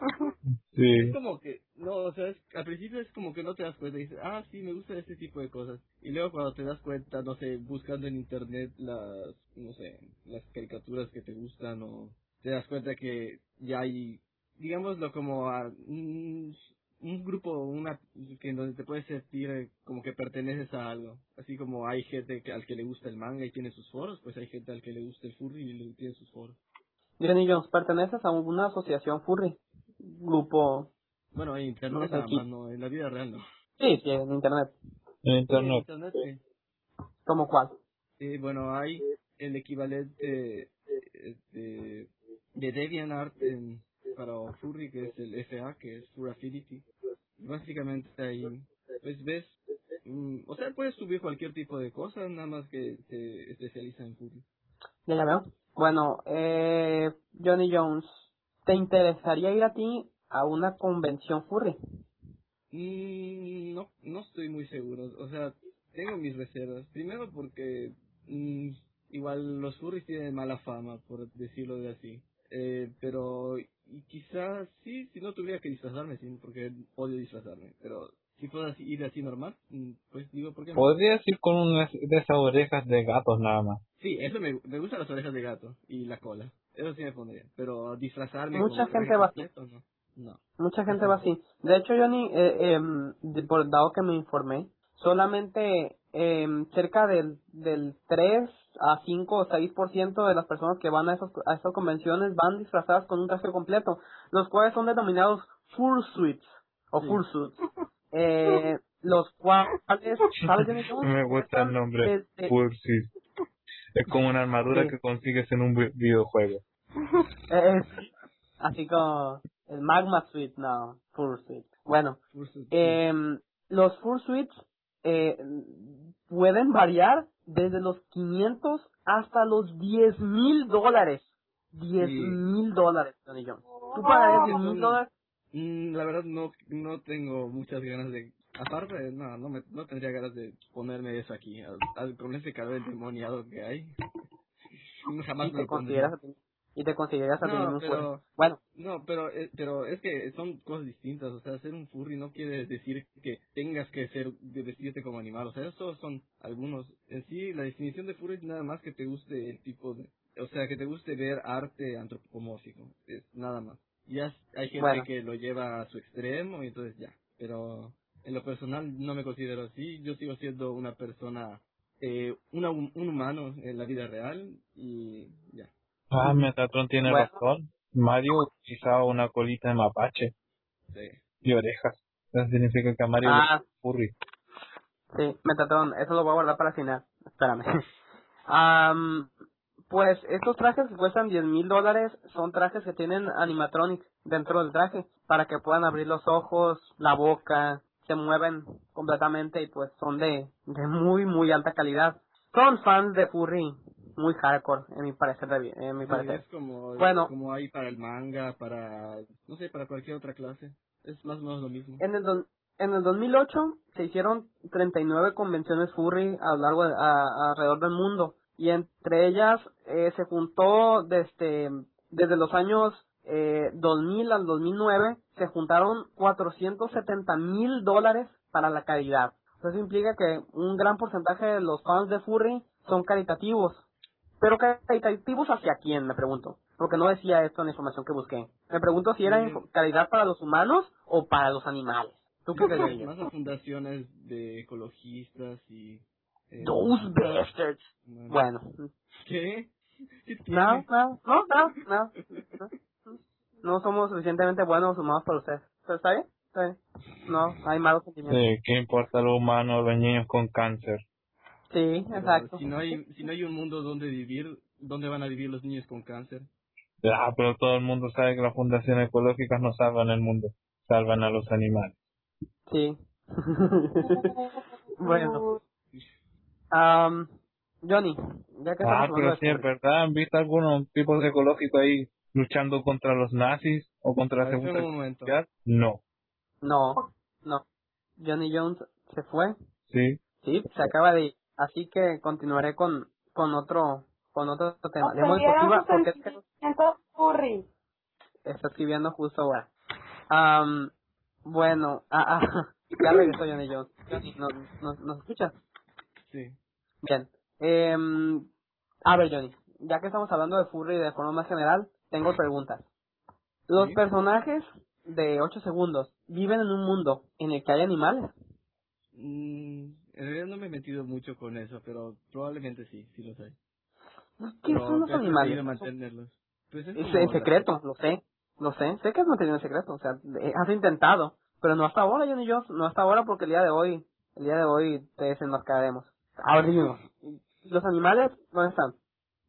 Sí. es como que, no, o sea, es, al principio es como que no te das cuenta y dices, ah, sí, me gusta este tipo de cosas. Y luego cuando te das cuenta, no sé, buscando en internet las, no sé, las caricaturas que te gustan o te das cuenta que ya hay, digámoslo como a un, un grupo, una, que en donde te puedes sentir eh, como que perteneces a algo. Así como hay gente que, al que le gusta el manga y tiene sus foros, pues hay gente al que le gusta el furry y le- tiene sus foros. Jenny Jones, ¿perteneces a alguna asociación furry? Grupo... Bueno, en internet No sé, nada aquí. más, no, en la vida real no. Sí, sí, en internet. En En internet. internet sí. ¿Como cuál? Eh, bueno, hay el equivalente eh, de, de DeviantArt en, para Furry, que es el FA, que es Fur Affinity. Básicamente ahí, pues ves, mm, o sea, puedes subir cualquier tipo de cosa, nada más que se especializa en Furry. Ya la veo. Bueno, eh, Johnny Jones, ¿te interesaría ir a ti a una convención furry? Mm, no, no estoy muy seguro, o sea, tengo mis reservas. Primero porque mm, igual los furries tienen mala fama, por decirlo de así. Eh, pero y quizás sí, si no tuviera que disfrazarme, sí, porque odio disfrazarme. Pero si puedo así- ir así normal, mm, pues digo, ¿por qué no? Podrías ir con una de esas orejas de gatos nada más. Sí, eso me, me gustan las orejas de gato y la cola. Eso sí me pondría. Pero disfrazarme Mucha con gente va así. no. No. Mucha gente va así. De hecho, Johnny, eh, em, de- por dado que me informé, solamente em, cerca del, del 3 a 5 o 6% de las personas que van a, esos, a esas convenciones van disfrazadas con un traje completo, los cuales son denominados fursuits o Sí. fursuits. Eh, los cuales, ¿sabes, Johnny Jones? (laughs) Me gusta el nombre. Desde- Fursuit. Es como una armadura Sí. que consigues en un vi- videojuego. Es así como el Magma Suite, no, Fursuit. Bueno, Fursuit, sí. Em, los fursuits eh, pueden variar desde los 500 hasta los 10 mil dólares. 10 Sí. mil dólares, Tony Jones. ¿Tú pagarías 10 mil dólares? Mm, la verdad no no tengo muchas ganas de aparte no no me no tendría ganas de ponerme eso aquí al- al- con ese calor endemoniado que hay (laughs) jamás Y me te lo consideras a ti, y te consideras a ti No, mismo un pero-. Bueno, no pero eh, pero es que son cosas distintas o sea ser un furry no quiere decir que tengas que ser vestirte como animal o sea esos son algunos. En sí la definición de furry es nada más que te guste el tipo de o sea que te guste ver arte antropomórfico es nada más. Ya hay gente Bueno. que lo lleva a su extremo y entonces ya pero en lo personal no me considero así. Yo sigo siendo una persona eh, una, un humano en la vida real y ya Ah, Metatron tiene Bueno. razón. Mario utilizaba una colita de mapache sí. y orejas. Eso significa que a Mario ah, furry. Sí, Metatron, eso lo voy a guardar para el final. Espérame. (laughs) Am, pues estos trajes que cuestan 10 mil dólares son trajes que tienen animatronics dentro del traje para que puedan abrir los ojos, la boca, se mueven completamente y pues son de, de muy muy alta calidad. Son fans de furry muy hardcore en mi parecer, de- en mi Sí, parecer. es como, Bueno. como hay para el manga, para, no sé, para cualquier otra clase. Es más o menos lo mismo. En el, don- en el 2008 se hicieron 39 convenciones furry a lo largo de, a- alrededor del mundo y entre ellas eh, se juntó desde, desde los años eh, 2000 al 2009 se juntaron 470 mil dólares para la caridad. Eso implica que un gran porcentaje de los fans de furry son caritativos. Pero caritativos hacia quién, me pregunto. Porque no decía esto en la información que busqué. Me pregunto si era Mm. caridad para los humanos o para los animales. ¿Tú qué crees? Más a fundaciones de ecologistas y... eh, Those bastards. bueno. Bueno. ¿Qué? ¿Qué No, no, no, no, no. no. no somos suficientemente buenos humanos para ustedes. ¿Pero ¿Está bien? Está bien. No, hay malos sentimientos. Sí, ¿qué importa lo humano, los niños con cáncer? Sí, Pero exacto. Si no hay, si no hay un mundo donde vivir, ¿dónde van a vivir los niños con cáncer? Ah, pero todo el mundo sabe que las fundaciones ecológicas no salvan el mundo, salvan a los animales. Sí. (laughs) bueno. Am, Johnny, ya que Ah, pero sí, es verdad, ¿han visto algunos tipos ecológicos ahí luchando contra los nazis o contra la Segunda. Guerra? No, No, no. Johnny Jones se fue. sí. Sí, se acaba de ir. Así que continuaré con, con otro con otro tema. De porque es que furry. está escribiendo justo ahora. Am, bueno, ah, ah, (laughs) ya regresó Johnny Jones. Johnny, ¿nos, nos, nos escuchas? Sí. Bien. Eh, a ver, Johnny, ya que estamos hablando de furry de forma más general, tengo preguntas. Los Sí. personajes de 8 segundos viven en un mundo en el que hay animales. Mm, en realidad no me he metido mucho con eso, pero probablemente sí, sí los hay. ¿Qué Pero son los animales? mantenerlos. Pues es en secreto, lo sé, lo sé, sé que has mantenido en secreto, o sea, eh, has intentado, pero no hasta ahora, Johnny Jones, no hasta ahora porque el día de hoy, el día de hoy te desenmascararemos. Ahora digo, ¿los animales dónde están?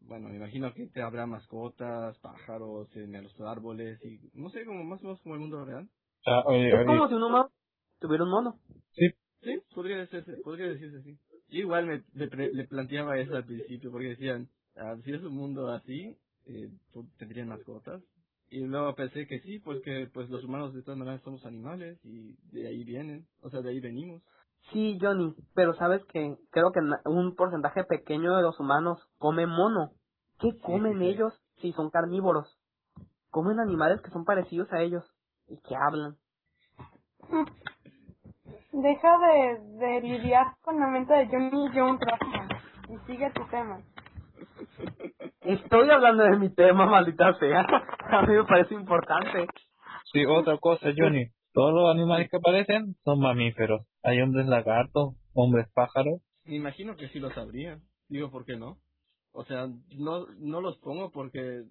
Bueno, me imagino que te habrá mascotas, pájaros en los árboles y no sé, como más o menos como el mundo real. Ah, oye, Es oye, como si un humano tuviera un mono. sí, Sí, podría decirse, podría decirse así. Yo igual me, le, pre- le planteaba eso al principio porque decían, ah, si es un mundo así, eh, ¿tú- ¿tendrían mascotas? Y luego pensé que sí, porque pues los humanos de todas maneras somos animales y de ahí vienen, o sea, de ahí venimos. Sí, Johnny, pero sabes que creo que un porcentaje pequeño de los humanos come mono. ¿Qué comen sí. ellos si son carnívoros? Comen animales que son parecidos a ellos y que hablan. (laughs) Deja de, de lidiar con la mente de Johnny Jones Rockman y sigue tu tema. Estoy hablando de mi tema, maldita sea. A mí me parece importante. sí, otra cosa, Johnny. Todos los animales que aparecen son mamíferos. Hay hombres lagartos, hombres pájaros. Me imagino que sí lo sabría. Digo, ¿por qué no? O sea, no, no los pongo porque,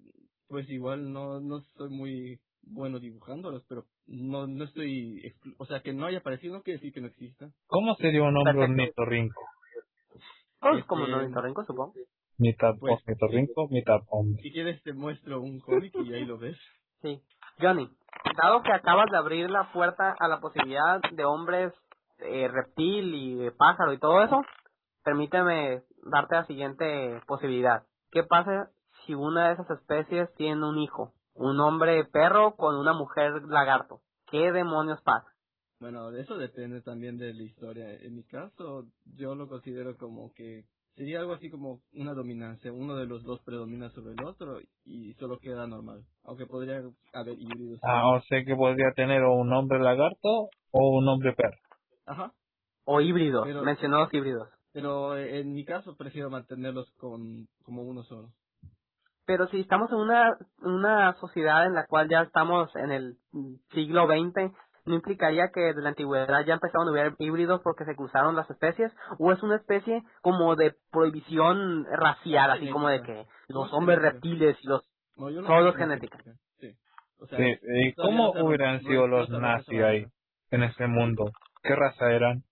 pues igual no, no soy muy bueno dibujándolos, pero no, no estoy, o sea, que no haya aparecido no quiere decir que no exista. ¿Cómo sería un hombre ornitorrinco? Pues como Este, no ornitorrinco, supongo. Mitad Pues, ornitorrinco, mitad hombre. Si quieres te muestro un cómic y ahí lo ves. Sí. Johnny, dado que acabas de abrir la puerta a la posibilidad de hombres eh, reptil y de pájaro y todo eso, permíteme darte la siguiente posibilidad. ¿Qué pasa si una de esas especies tiene un hijo? Un hombre perro con una mujer lagarto. ¿Qué demonios pasa? Bueno, eso depende también de la historia. En mi caso, yo lo considero como que sería algo así como una dominancia. Uno de los dos predomina sobre el otro y solo queda normal. Aunque podría haber híbridos. Ah, o sea que podría tener o un hombre lagarto o un hombre perro. Ajá. O híbridos. Los híbridos. Pero eh, en mi caso prefiero mantenerlos con como uno solo. Pero si estamos en una, una sociedad en la cual ya estamos en el siglo XX, ¿no implicaría que desde la antigüedad ya empezaron a haber híbridos porque se cruzaron las especies? ¿O es una especie como de prohibición racial, así como de que los hombres reptiles y los... No, no Todo sé es genética. Sí. O sea, Sí, ¿Y cómo hubieran sido no los nazis ahí, en ese mundo? ¿Qué raza eran?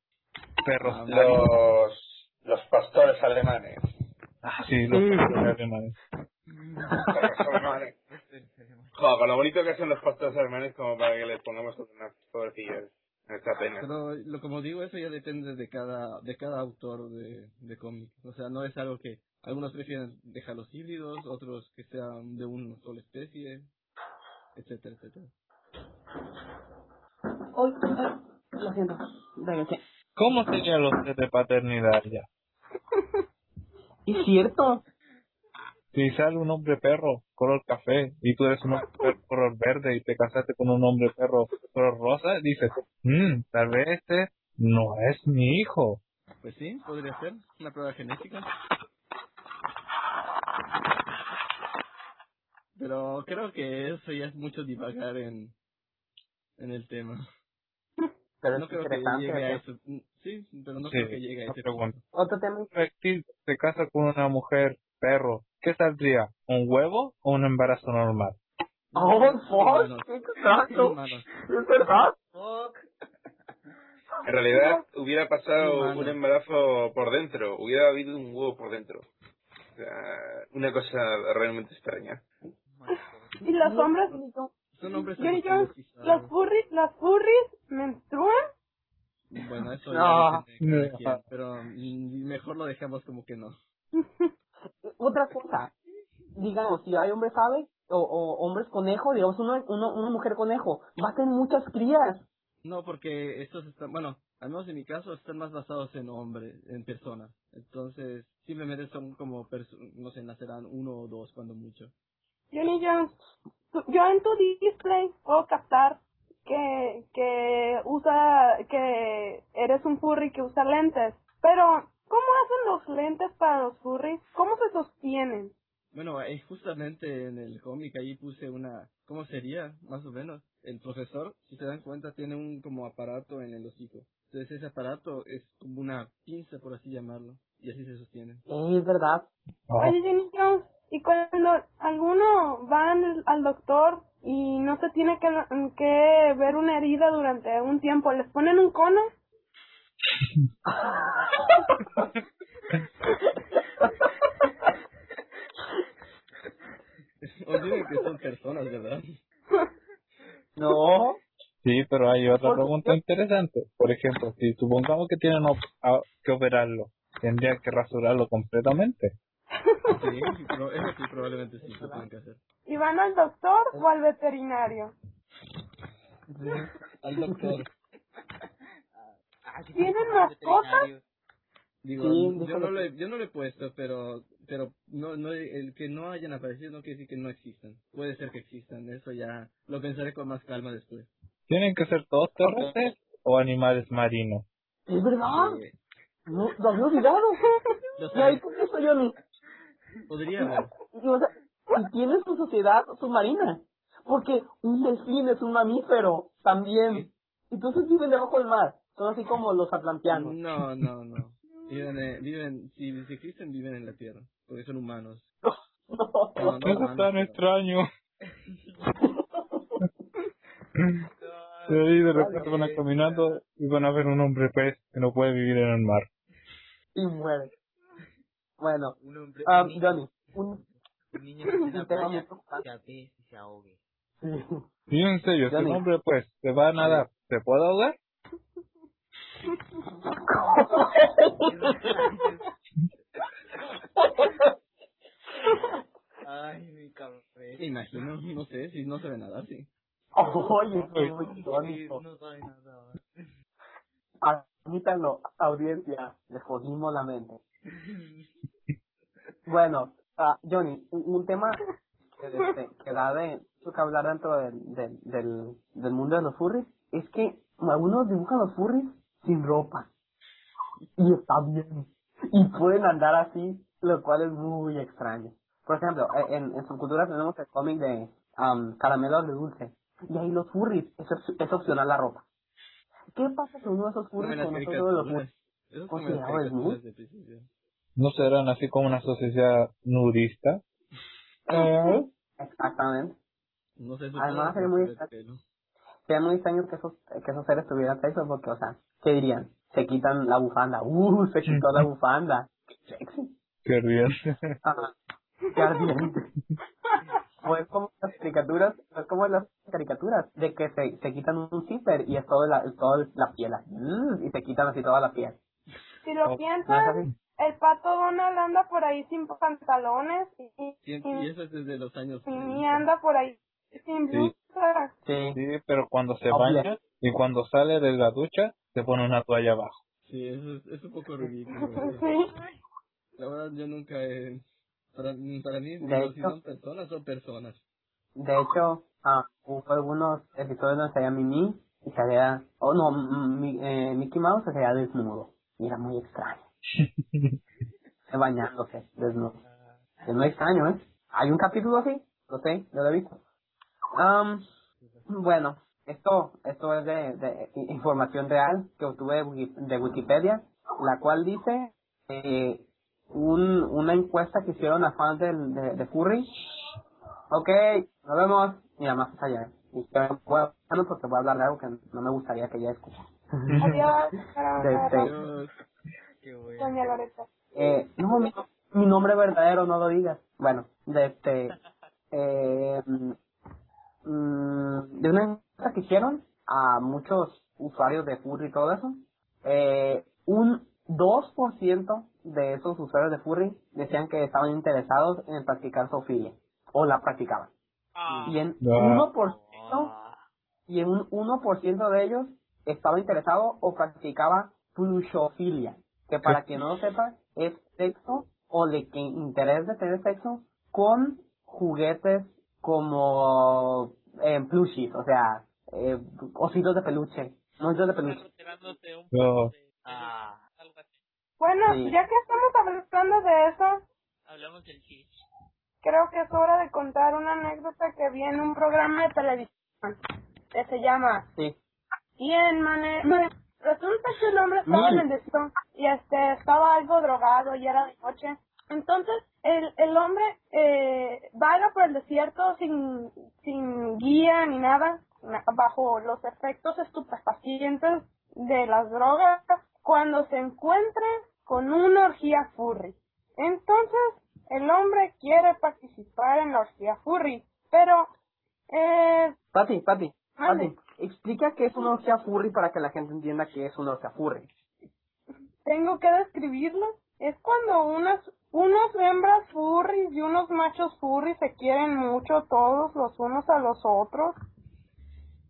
Perros. Ah, Los, los pastores alemanes. Ah, sí, los Sí. pastores alemanes. Joder, con lo bonito que son los pastores alemanes como para que les pongamos unas pobrecillas en esta pena. Pero lo como digo, eso ya depende de cada de cada autor de, de cómic. O sea, no es algo que algunos prefieren dejarlos híbridos, otros que sean de una sola especie, etcétera, etcétera. Hoy, lo siento, regresé. ¿Cómo serían los de paternidad ya? (laughs) Es cierto. Si sale un hombre perro, color café, y tú eres un hombre perro, color verde, y te casaste con un hombre perro, color rosa, dices, mmm, tal vez este no es mi hijo. Pues sí, podría ser una prueba genética. Pero creo que eso ya es mucho divagar en, en el tema. Pero No es creo que interesante. llegue a eso. Sí, pero no Sí, creo que llegue a ese punto. Otro tema. Un reptil se casa con una mujer perro, ¿qué saldría? ¿Un huevo o un embarazo normal? Oh, fuck, Humanos. qué. Humanos. Es verdad. Fuck. En realidad hubiera pasado un embarazo por dentro, hubiera habido un huevo por dentro. O sea, una cosa realmente extraña. Y los hombres, Son hombres los furries, las furries menstruan. Bueno, eso No. ya de cada (laughs) quien, pero mm, mejor lo dejamos como que no. (laughs) Otra cosa, digamos, si hay hombres aves o, o hombres conejo, digamos, una, una, una mujer conejo, va a tener muchas crías. No, porque estos están, bueno, al menos en mi caso, están más basados en hombres, en personas. Entonces, simplemente son como, no sé, nacerán uno o dos cuando mucho. Johnny Jones, yo en tu display puedo captar que, que usa, que eres un furry que usa lentes. Pero, ¿cómo hacen los lentes para los furries? ¿Cómo se sostienen? Bueno, eh, justamente en el cómic ahí puse una, ¿cómo sería? Más o menos. El profesor, si se dan cuenta, tiene un como aparato en el hocico. Entonces ese aparato es como una pinza, por así llamarlo. Y así se sostiene. Eh, es verdad. Oye, Johnny Jones, y cuando alguno va al, al doctor y no se tiene que, que ver una herida durante un tiempo, ¿les ponen un cono? Olviden que son personas, ¿verdad? No. Sí, pero hay otra pregunta interesante. Por ejemplo, si supongamos que tienen op- a- que operarlo, ¿tendrían que rasurarlo completamente? Sí, sí, pero eso sí, probablemente sí, lo tienen que hacer. ¿Y van al doctor o al veterinario? Al doctor. Sí, ¿Tienen sí, mascotas? Digo, Sí, yo no, lo he, yo no lo he puesto, pero pero no, no el que no hayan aparecido no quiere decir que no existan. Puede ser que existan, eso ya lo pensaré con más calma después. ¿Tienen que ser todos terrestres o animales marinos? Es verdad. Eh, No, lo había olvidado. lo Y ahí sé, con eso, Johnny. podría haber. O sea, y tiene su sociedad submarina. Porque un delfín es un mamífero también. Entonces viven debajo del mar. Son así como los atlanteanos. No, no, no. Viven, eh, viven si, si existen, viven en la Tierra, porque son humanos. No. No, no Eso es tan pero- extraño. (laughs) Y de repente van a caminando y van a ver un hombre pez que no puede vivir en el mar. Y muere. Bueno, Un hombre, ah, un niño, Johnny. Un... un niño que playa, se apese y se ahogue. Sí. En serio, si un Johnny. hombre pues se va a nadar, ¿se puede ahogar? Ay, mi cabeza. Imagino, no sé, si no se ve nada así. Oye, Uy. muy Sí, irónico. no sabe nada. Admítanlo, audiencia, les jodimos la mente. Bueno, ah, Johnny, un, un tema que, este, que da de que hablar dentro del, del, del, del mundo de los furries es que algunos dibujan los furries sin ropa. Y está bien. Y pueden andar así, lo cual es muy extraño. Por ejemplo, e- en, en subcultura tenemos el cómic de um, Caramelos de Dulce. Y ahí los furries, es, es opcional la ropa. ¿Qué pasa con uno de esos furries con nosotros de los furries? Eso es como en las Considerado desnudo. caricaturas de principio. ¿No serán así como una sociedad nudista? Eh, Exactamente. No sé, Además, es muy extraño. Sería muy extraño que esos, que esos seres tuvieran sexo porque, o sea, ¿qué dirían? Se quitan la bufanda. ¡Uh! Se quitó la bufanda. ¡Qué sexy! Qué bien. Ajá. ¡Qué ardiente! O es como las caricaturas, es como las caricaturas, de que se, se quitan un zipper y es todo la, es todo la piel. así, y se quitan así toda la piel. Si lo ¿No es piensan, así? el pato Donald anda por ahí sin pantalones y, y, Y, y eso es desde los años. y ni anda por ahí sin Sí. blusa. Sí. Sí, pero cuando se Obvio. baña y cuando sale de la ducha, se pone una toalla abajo. Sí, eso es, es un poco (laughs) ridículo. La verdad, yo nunca he. Para, para mí, De digo, si son personas, son personas. De hecho, ah, hubo algunos episodios donde salía Mimi y salía, oh no, Mi- eh, Mickey Mouse se salía desnudo. Y era muy extraño. (laughs) Bañándose, desnudo. Es muy extraño, ¿eh? Hay un capítulo así, lo sé, yo lo he visto. Am, bueno, esto, esto es de, de información real que obtuve de Wiki- de Wikipedia, la cual dice eh, un, una encuesta que hicieron a fans del- de, de Furry Ok, nos vemos. Mi mamá está allá. Y que voy a- bueno, porque voy a hablar de algo que no me gustaría que ella escuche. Adiós. (laughs) De- de- Adiós. Qué bueno. Doña Loreta. Eh, no, mi, mi nombre verdadero no lo digas. Bueno, de este, eh, mm, de una encuesta que hicieron a muchos usuarios de Furry y todo eso, eh, un 2% de esos usuarios de Furry decían que estaban interesados en practicar zoofilia o la practicaban. Ah, Y en Ya. 1%, Ah, y en un 1% de ellos estaba interesado o practicaba plushofilia, que para quien no lo sepa es sexo o de que interés de tener sexo con juguetes como eh, plushies, o sea, eh, ositos de peluche, monitos de peluche. No. ah. Bueno, Sí. ya que estamos hablando de eso, Hablamos del creo que es hora de contar una anécdota que vi en un programa de televisión que se llama Sí, ¿Quién mane mane- Resulta que el hombre estaba en el desierto y este estaba algo drogado y era de noche. Entonces el, el hombre eh, vaga por el desierto sin, sin guía ni nada, na- bajo los efectos estupefacientes de las drogas, cuando se encuentra con una orgía furry. Entonces el hombre quiere participar en la orgía furry, pero eh, Pati, Pati. Pati, explica qué es una orgía furry para que la gente entienda qué es una orgía furry. tengo que describirlo. Es cuando unas unos hembras furries y unos machos furries se quieren mucho todos los unos a los otros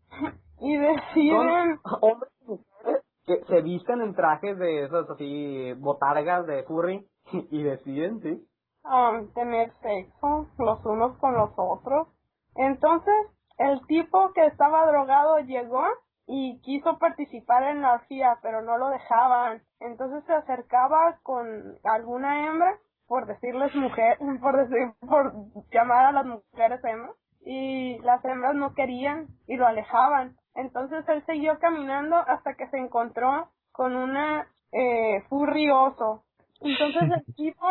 (laughs) y deciden Son hombres y mujeres que se visten en trajes de esos así, botargas de furry (laughs) y deciden, sí. um, tener sexo los unos con los otros. Entonces, el tipo que estaba drogado llegó y quiso participar en la orgía, pero no lo dejaban. Entonces se acercaba con alguna hembra, por decirles mujer, (laughs) por decir, por llamar a las mujeres hembras, y las hembras no querían y lo alejaban. Entonces él siguió caminando hasta que se encontró con una eh, furry oso. Entonces el (laughs) tipo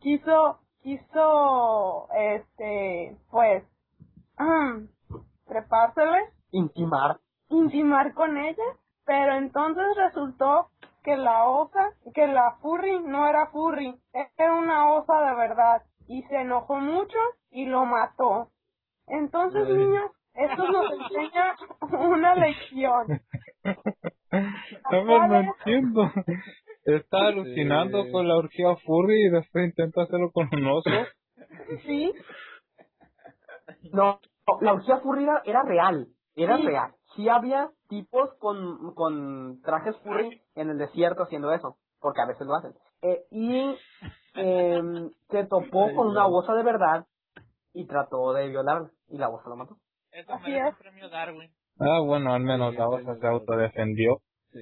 quiso, quiso, este, pues, (clears throat) trepársele, Intimar. intimar con ella, pero entonces resultó que la osa, que la furry no era furry, era una osa de verdad, y se enojó mucho y lo mató. Entonces, niños, esto nos enseña (laughs) una lección. (laughs) No, no, no entiendo. Está alucinando Sí. con la orgía furry y después intenta hacerlo con un oso. ¿Sí? No, no, la orgía furry era, era real, era Sí. real. Sí había tipos con, con trajes furry en el desierto haciendo eso, porque a veces lo hacen. Eh, y em, (laughs) se topó con una osa de verdad y trató de violarla, y la osa lo mató. Eso Así merece es. un premio Darwin. Ah, bueno, al menos Sí, la sí, osa sí, se autodefendió. Sí,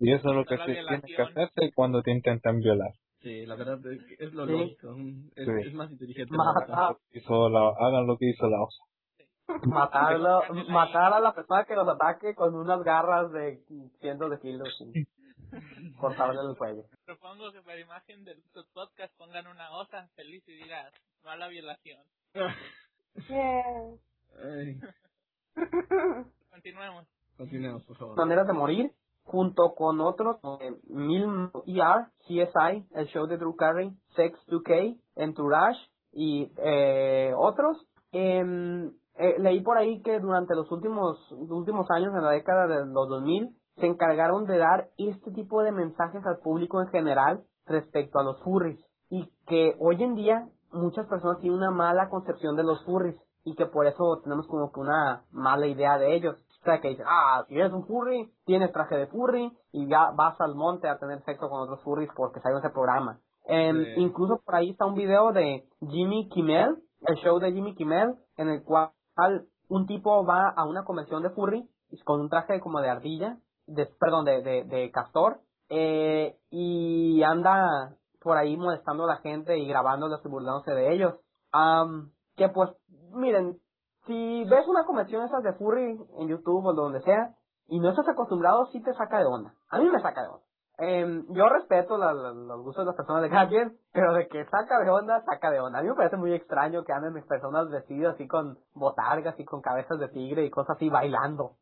Y eso es lo que se tiene que hacerse cuando te intentan violar. sí, la verdad es, lo Sí. lógico. Es, Sí. es más inteligente. Hizo la, hagan lo que hizo la osa. (laughs) Matarlo, matar a la persona que los ataque con unas garras de cientos de kilos y cortarle el cuello. Propongo que para imagen del podcast pongan una osa feliz y digas, no a la violación. Ay, (laughs) Continuemos. continuemos, por favor. maneras de morir, junto con otros, eh, Mil ER, CSI, el show de Drew Carey, Sex 2K, Entourage y eh, otros. Em, eh, leí por ahí que durante los últimos, últimos años, en la década de los 2000, se encargaron de dar este tipo de mensajes al público en general respecto a los furries. Y que hoy en día muchas personas tienen una mala concepción de los furries y que por eso tenemos como que una mala idea de ellos. O sea, que dicen, ah, si eres un furry, tienes traje de furry y ya vas al monte a tener sexo con otros furries porque salió ese programa. Sí. Incluso por ahí está un video de Jimmy Kimmel, el show de Jimmy Kimmel, en el cual un tipo va a una convención de furry con un traje como de ardilla, de, perdón, de, de, castor, eh, y anda por ahí molestando a la gente y grabándolos y burlándose de ellos. Am, que pues, miren, si ves una convención esas de furry en YouTube o donde sea, y no estás acostumbrado, sí te saca de onda. A mí me saca de onda. Em, yo respeto la- la- los gustos de las personas de cada quien, pero de que saca de onda, saca de onda. A mí me parece muy extraño que anden personas vestidas así con botargas y con cabezas de tigre y cosas así bailando.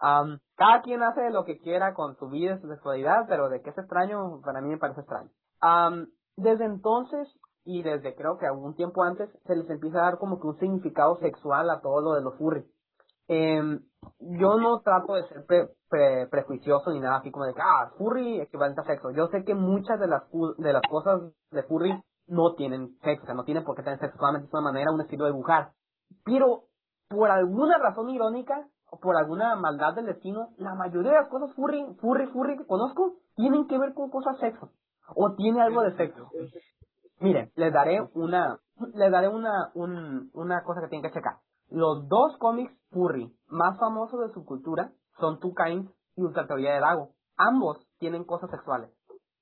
Am, cada quien hace lo que quiera con su vida y su sexualidad, pero de que es extraño, para mí me parece extraño. Am, desde entonces, y desde creo que algún tiempo antes, se les empieza a dar como que un significado sexual a todo lo de los furry. Em, yo no trato de ser pre- pre- prejuicioso ni nada así como de que, ah, furry equivalente a sexo. Yo sé que muchas de las, de las cosas de furry no tienen sexo, no tienen por qué tener sexo, solamente es una manera, un estilo de dibujar. Pero, por alguna razón irónica, o por alguna maldad del destino, la mayoría de las cosas furry, furry, furry que conozco tienen que ver con cosas sexo. O tiene algo de sexo. Miren, les daré una, les daré una, un, una cosa que tienen que checar. Los dos cómics furry más famosos de su cultura son Two Kinds y Ultra Teoría de Dago. Ambos tienen cosas sexuales.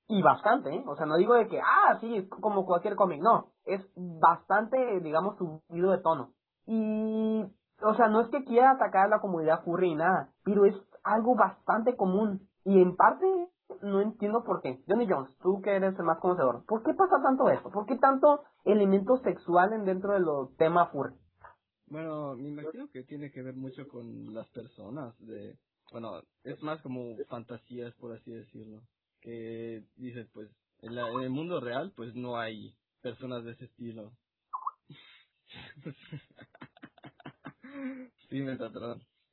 Y bastante, ¿eh? O sea, no digo de que, ah, sí, es como cualquier cómic. No, es bastante, digamos, subido de tono. Y, o sea, no es que quiera atacar a la comunidad furry ni nada, pero es algo bastante común. Y en parte, no entiendo por qué. Johnny Jones, tú que eres el más conocedor, ¿por qué pasa tanto esto? ¿Por qué tanto elemento sexual en dentro de los temas furry? Bueno, me imagino que tiene que ver mucho con las personas de, bueno, es más como fantasías por así decirlo, que dices pues en, la- en el mundo real pues no hay personas de ese estilo. (laughs) sí, me.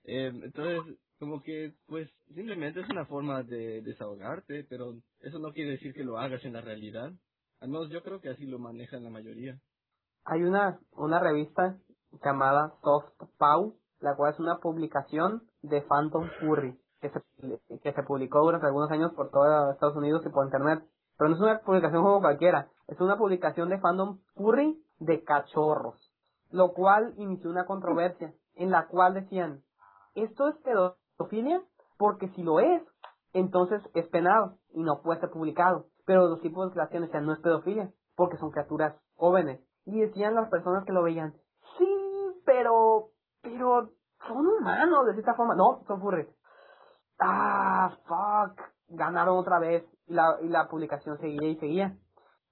Eh, entonces, como que pues simplemente es una forma de desahogarte, pero eso no quiere decir que lo hagas en la realidad. Al menos yo creo que así lo manejan la mayoría. Hay una, una revista llamada Soft Pow, la cual es una publicación de Phantom Furry, que se, que se publicó durante algunos años por todo Estados Unidos y por internet. Pero no es una publicación como cualquiera, es una publicación de Phantom Furry de cachorros, lo cual inició una controversia en la cual decían, esto es pedofilia porque si lo es, entonces es penado y no puede ser publicado. Pero los tipos de declaración decían, no es pedofilia porque son criaturas jóvenes. Y decían las personas que lo veían, pero, pero son humanos de cierta forma. No, son furries. Ah, fuck. Ganaron otra vez. Y la, y la publicación seguía y seguía.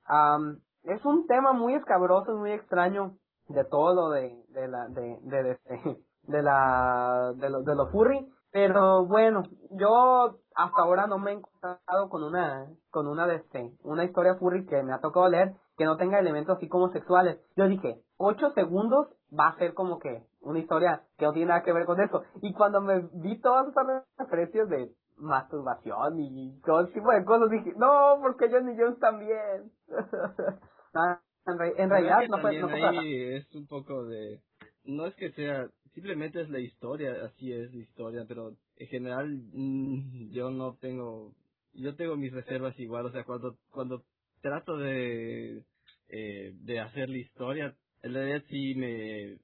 Am, es un tema muy escabroso, muy extraño de todo lo de, de la, de, de, de, (laughs) de la, de lo, de lo furry. Pero bueno, yo hasta ahora no me he encontrado con una, con una de este, una historia furry que me ha tocado leer que no tenga elementos así como sexuales. Yo dije, ocho segundos va a ser como que una historia que no tiene nada que ver con eso. Y cuando me vi todas esas referencias de masturbación y todo ese tipo de cosas, dije, no, porque Johnny Jones también. (laughs) Ah, en, re- en realidad no fue, no fue ahí es un poco de no es que sea simplemente es la historia así es la historia pero en general mm, yo no tengo yo tengo mis reservas igual o sea cuando cuando trato de eh, de hacer la historia en realidad sí me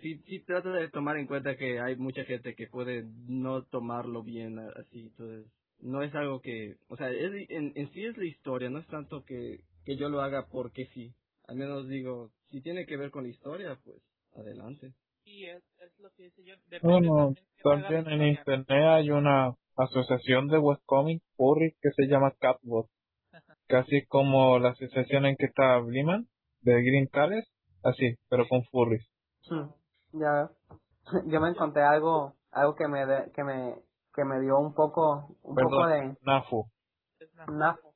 sí sí trato de tomar en cuenta que hay mucha gente que puede no tomarlo bien así entonces no es algo que o sea es, en, en sí es la historia no es tanto que que yo lo haga porque sí al menos digo, si tiene que ver con la historia, pues adelante. Y es, es lo que dice yo. Depende Bueno, también en internet hay una asociación de webcomics furry que se llama Catbot. (laughs) Casi como la asociación en que está Bliman, de Green Tales, así, pero con furries. Mm, Ya, (laughs) yo me encontré algo, algo que me, de- que me, que me dio un poco, un poco de Snafu. Snafu.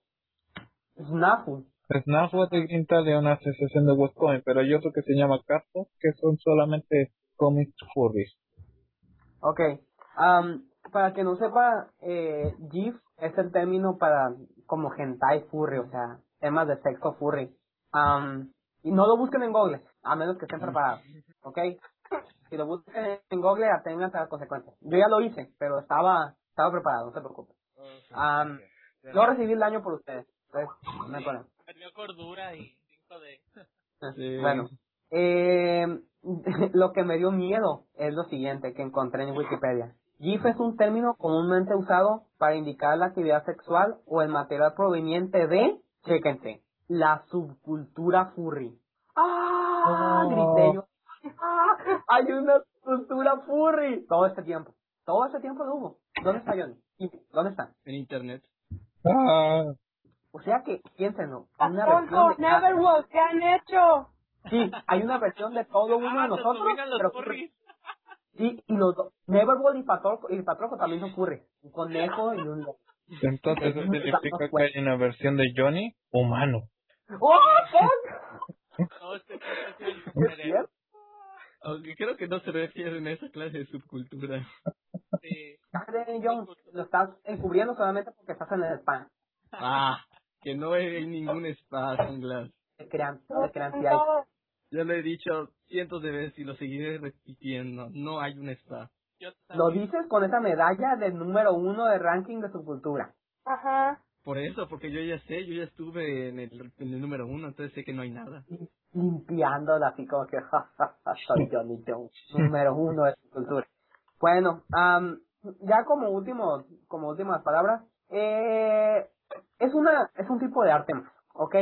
Snafu. Snafu es de Green es una asociación de webcomics, pero hay otro que se llama Catbot, que son solamente cómics furries. Ok. Am, para que no sepa, eh, GIF es el término para como hentai furry, o sea, temas de sexo furry. Am, y no lo busquen en Google, a menos que estén preparados, ¿ok? Si lo busquen en Google, aténganse a las consecuencias. Yo ya lo hice, pero estaba, estaba preparado, no se preocupen. Am, yo recibí el daño por ustedes, entonces, no hay problema. Perdió cordura y cinco de... Sí. Bueno, eh, (laughs) lo que me dio miedo es lo siguiente que encontré en Wikipedia. GIF es un término comúnmente usado para indicar la actividad sexual o el material proveniente de, chéquense, la subcultura furry. ¡Ah! Oh. Grité yo. ¡Ah! (laughs) Hay una subcultura furry. Todo este tiempo. Todo este tiempo lo hubo. ¿Dónde está Johnny? ¿Y ¿Dónde está? En internet. Ah, O sea que, piénsenlo, una versión de Neverworld, ¿qué han hecho? Sí, hay una versión de todo uno de Ah, se nosotros, pero furries. sí, y los dos, Neverbold y Patroco, y Patroco también son furry, un conejo y un entonces eso significa que hay una versión de Johnny humano. ¡Oh, fuck! No, este este es el ¿Es superhéroe. cierto? Aunque creo que no se refieren a esa clase de subcultura. Sí. John, lo estás encubriendo solamente porque estás en el spam. Ah, que no hay ningún spa, Sunglass. Te crean, te crean si hay. Ya lo he dicho cientos de veces y lo seguiré repitiendo. No hay un spa. Lo dices con esa medalla del número uno de ranking de subcultura. Ajá. Por eso, porque yo ya sé, yo ya estuve en el, en número uno, entonces sé que no hay nada. limpiándola así como que (laughs) ja, ja, ja, soy Johnny Jones, número uno de su cultura. Bueno, am, ya como último, como últimas palabras, eh, es una, es un tipo de arte más, ¿ok?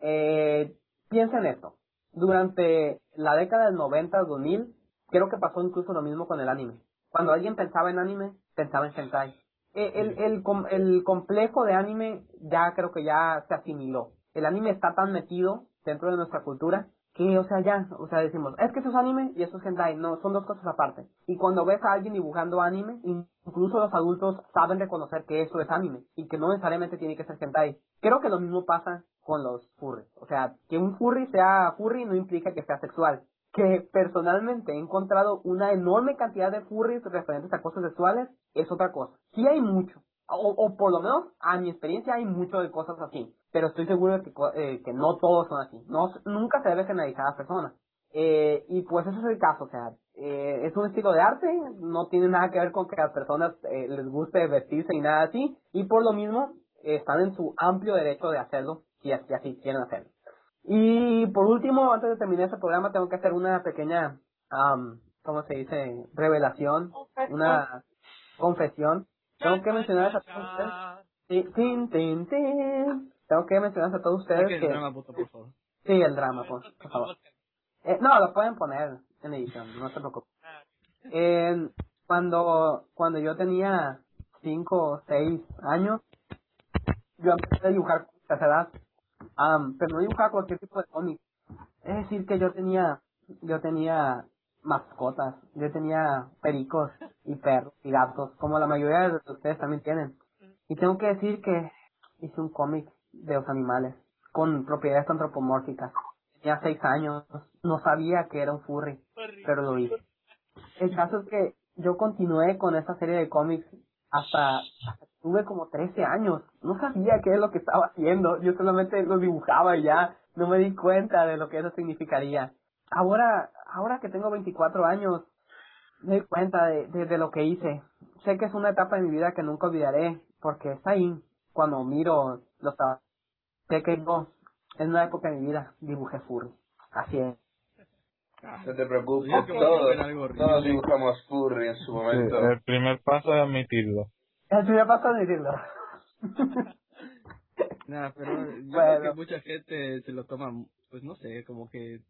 Eh, piensen esto. Durante la década del 90, 2000, creo que pasó incluso lo mismo con el anime. Cuando alguien pensaba en anime, pensaba en hentai. Eh, El, el, el complejo de anime ya creo que ya se asimiló. El anime está tan metido dentro de nuestra cultura que, o sea, ya, o sea, decimos, es que eso es anime y eso es hentai. No, son dos cosas aparte. Y cuando ves a alguien dibujando anime, incluso los adultos saben reconocer que eso es anime y que no necesariamente tiene que ser hentai. Creo que lo mismo pasa con los furries. O sea, que un furry sea furry no implica que sea sexual. Que personalmente he encontrado una enorme cantidad de furries referentes a cosas sexuales es otra cosa. Sí hay mucho. O, o por lo menos, a mi experiencia, hay mucho de cosas así. Pero estoy seguro de que, eh, que no todos son así. No, nunca se debe generalizar a las personas. Eh, y pues ese es el caso, o sea, eh, es un estilo de arte, no tiene nada que ver con que a las personas eh, les guste vestirse y nada así, y por lo mismo están en su amplio derecho de hacerlo, si así quieren hacerlo. Y por último, antes de terminar este programa, tengo que hacer una pequeña, am, ¿cómo se dice? Revelación, una confesión. Tengo que mencionar a todos ustedes. Sí, tin, tin, tin. Tengo que mencionar a todos ustedes Saque el que... drama, puto, por favor. Sí, el drama, por, por favor. Eh, no, lo pueden poner en edición, no se preocupen. Eh, cuando, cuando yo tenía 5 o 6 años, yo empecé a dibujar a esa edad, Am, pero no dibujaba cualquier tipo de cómic. Es decir, que yo tenía, yo tenía mascotas, yo tenía pericos y perros y gatos, como la mayoría de ustedes también tienen. Y tengo que decir que hice un cómic de los animales, con propiedades antropomórficas. Tenía 6 años, no sabía que era un furry, pero lo hice. El caso es que yo continué con esta serie de cómics hasta, hasta tuve como 13 años. No sabía qué es lo que estaba haciendo. Yo solamente lo dibujaba y ya no me di cuenta de lo que eso significaría. Ahora, ahora que tengo 24 años, me doy cuenta de, de, de lo que hice. Sé que es una etapa de mi vida que nunca olvidaré, porque está ahí cuando miro los trabajos. Sé que yo, en una época de mi vida, dibujé furry. Así es. No te preocupes, todos, todos dibujamos furry en su Sí, momento. el primer paso es admitirlo. El primer paso es decirlo. (laughs) Nah, pero yo Bueno. creo que mucha gente se lo toma, pues no sé, como que,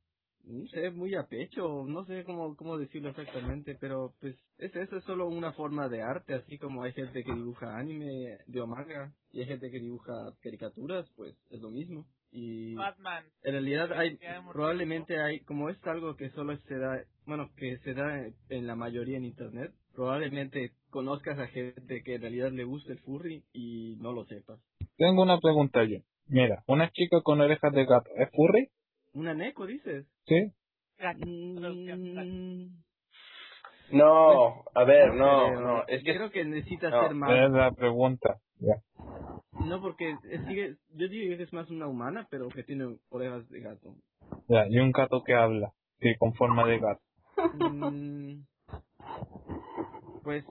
no sé, muy a pecho, no sé cómo, cómo decirlo exactamente, pero pues es, eso es solo una forma de arte, así como hay gente que dibuja anime de manga y hay gente que dibuja caricaturas, pues es lo mismo. Y Batman. en realidad hay, Ya probablemente hay, como es algo que solo se da, bueno, que se da en la mayoría en internet, probablemente conozcas a gente que en realidad le gusta el furry y no lo sepas. Tengo una pregunta yo. Mira, una chica con orejas de gato, ¿es furry? ¿Una neko dices? Sí. Mm, No, a ver, no, no, es que creo que necesitas no, ser más Es la pregunta. Ya. no porque sigue- yo diría que es más una humana pero que tiene orejas de gato Ya, y un gato que habla, sí, con forma de gato. Mm, pues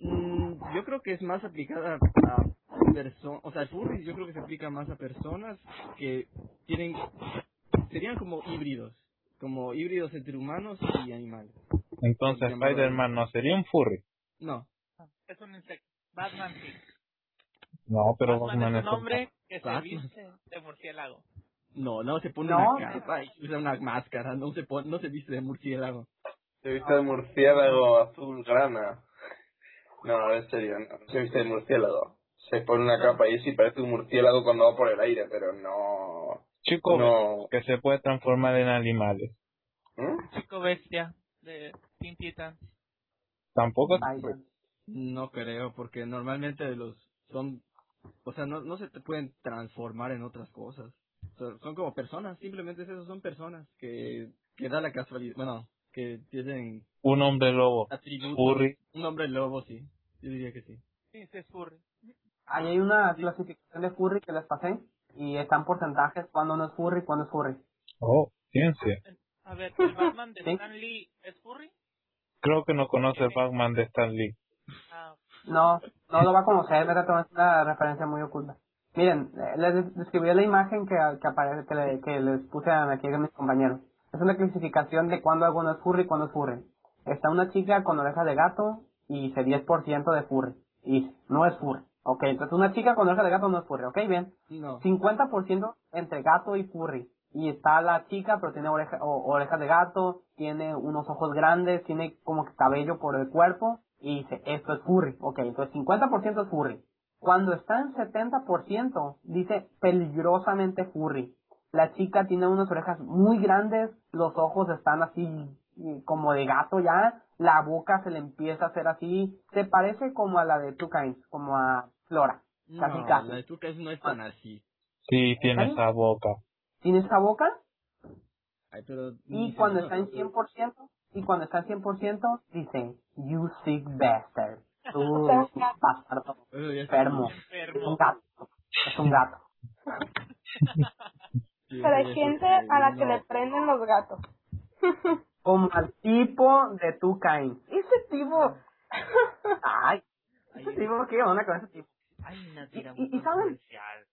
mm, yo creo que es más aplicada a personas o sea el furry yo creo que se aplica más a personas que tienen serían como híbridos como híbridos entre humanos y animales Entonces, Spider-Man no sería un furry. no Es un insecto. Batman sí. No, pero Batman Batman es es un hombre que se viste de murciélago. no no se pone No. una capa y usa una máscara no se pone, no se viste de murciélago se viste de murciélago azul grana. No, en serio, no, se viste de murciélago. Se pone una capa y sí parece un murciélago cuando va por el aire, pero no... Chico No. que se puede transformar en animales. ¿Mm? Chico bestia de Teen Titans. Tampoco Ay, No creo, porque normalmente los son, o sea, no, no se te pueden transformar en otras cosas. Son, son como personas, simplemente es eso, son personas que, que da la casualidad, bueno, que tienen un hombre lobo. atributos. Furry. Un hombre lobo, sí. Yo diría que sí. Sí, sí es furry. Ahí hay una clasificación de furry que les pasé y están porcentajes cuando uno es furry y cuando es furry. Oh, ciencia. A ver, ¿el Batman de (laughs) Sí. Stan Lee es furry? Creo que no conoce el Batman de Stan Lee. Ah, No, no lo va a conocer, Es una referencia muy oculta. Miren, eh, les des- describí la imagen que, que aparece, que, le- que les puse aquí a mis compañeros. Es una clasificación de cuando algo no es furry y cuando es furry. Está una chica con oreja de gato y dice 10% de furry. Y dice, no es furry. Ok, entonces una chica con oreja de gato no es furry. Ok, bien. No. 50% entre gato y furry. Y está la chica, pero tiene oreja, o- orejas de gato, tiene unos ojos grandes, tiene como que cabello por el cuerpo, y dice, esto es furry. Ok, entonces 50% es furry. Cuando está en 70%, dice peligrosamente furry. La chica tiene unas orejas muy grandes, los ojos están así como de gato ya, la boca se le empieza a hacer así, se parece como a la de Two Kinds, como a Flora. Casi, No, casi. la de no es tan así. Sí, tiene ¿Sí? esa boca. Tiene esa boca Ay, pero y cuando está en 100%, y cuando está en 100%, dice, you sick bastard. Tú, (laughs) bastardo, enfermo. Es un enfermo. gato. Es un gato. (laughs) Pero hay gente a la que no. le prenden los gatos. (laughs) Como al tipo de Kinds. Ese tipo. Ay, ese tipo, ¿qué onda con ese tipo? hay una tira Y- muy y controversial.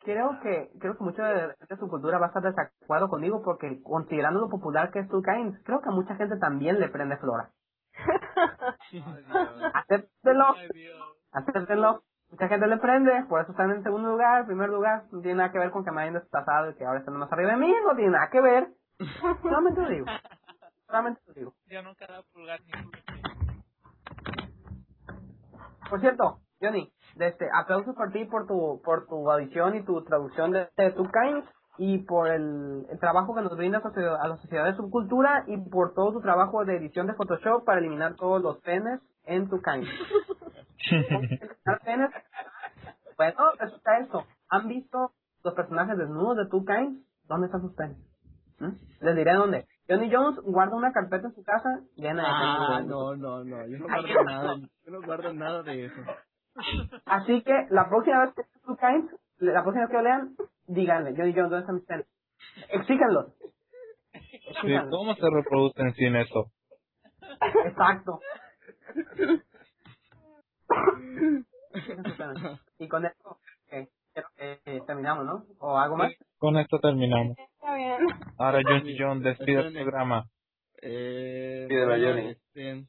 Creo que, creo que mucha de su cultura va a estar desacuerdo conmigo porque considerando lo popular que es Kinds, creo que a mucha gente también le prende flora. (laughs) Dios. acéptenlo. Mucha gente le prende, por eso están en segundo lugar, primer lugar. No tiene nada que ver con que me hayan desplazado y que ahora están más arriba de mí, no tiene nada que ver. (laughs) Solamente lo digo. Solamente lo digo. Ya nunca da pulgar ni Por cierto, Johnny, este, aplausos por ti por tu, por tu audición y tu traducción de, de Two Kinds y por el, el trabajo que nos brinda a la sociedad de subcultura y por todo tu trabajo de edición de Photoshop para eliminar todos los penes en. ¿Cómo eliminar (laughs) penes? Bueno, resulta esto. ¿Han visto los personajes desnudos de Two Kinds? ¿Dónde están sus penes? ¿Mm? Les diré dónde. Johnny Jones guarda una carpeta en su casa llena de Ah, no, no, no, yo no guardo nada, yo no guardo nada de eso. Así que la próxima vez que tú caen, la próxima vez que lo lean, díganle, Johnny Jones, ¿dónde están mis. Sí, Exíjanlos. ¿Cómo se reproducen sin eso? Exacto. (laughs) Y con esto, que eh, terminamos, ¿no? ¿O algo más? Con esto terminamos. Ahora Johnny John despide el programa. Eh, bueno, Johnny. este,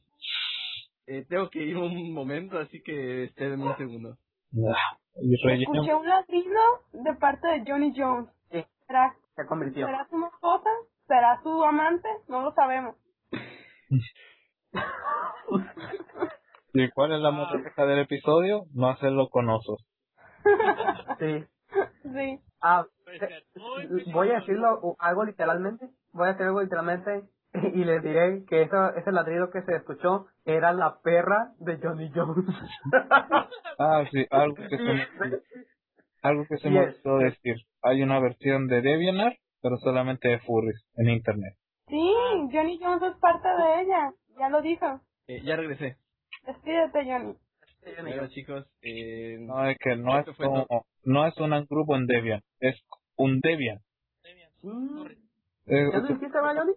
eh, tengo que ir un momento, así que esperen un segundo. Ah. Escuché un ladrido de parte de Johnny Jones. Sí, ¿Será, se convirtió. ¿Será su esposa? ¿Será su amante? No lo sabemos. ¿Y cuál es la moraleja del episodio? No hacerlo con osos. Sí. (laughs) Sí. Ah, Voy a decirlo algo literalmente. Voy a decir algo literalmente y les diré que eso, ese ladrido que se escuchó era la perra de Johnny Jones. (laughs) Ah, sí, algo que se me, algo que se me Yes. olvidó decir. Hay una versión de DeviantArt, pero solamente de furries en internet. Sí, Johnny Jones es parte de ella. Ya lo dijo. Eh, ya regresé. Despídete, Johnny. Bueno, chicos, eh, No es que no es como, no es un grupo en Debian, es un Debian. Debian. Mm. Eh, ¿Ya lo dijiste, va, Johnny?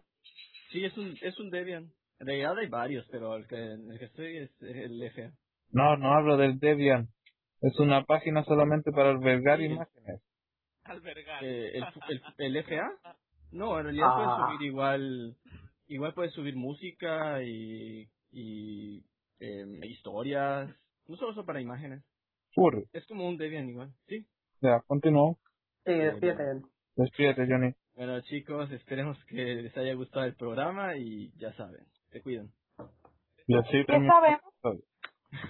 sí, es un, es un Debian. En realidad hay varios, pero el que, el que estoy es el FA. no, no hablo del Debian. Es una página solamente para albergar Sí. imágenes. Albergar. Eh, el, (laughs) el, el FA? No, en realidad Ah. puedes subir igual, igual puedes subir música y, y eh, historias, no solo son para imágenes. Furry. Es como un Debian igual, sí. Ya, continúo. Sí, despídete, Johnny. Despídete, Johnny. Bueno chicos, esperemos que les haya gustado el programa y ya saben, se cuidan. Y así ¿Qué termina sabemos? (laughs)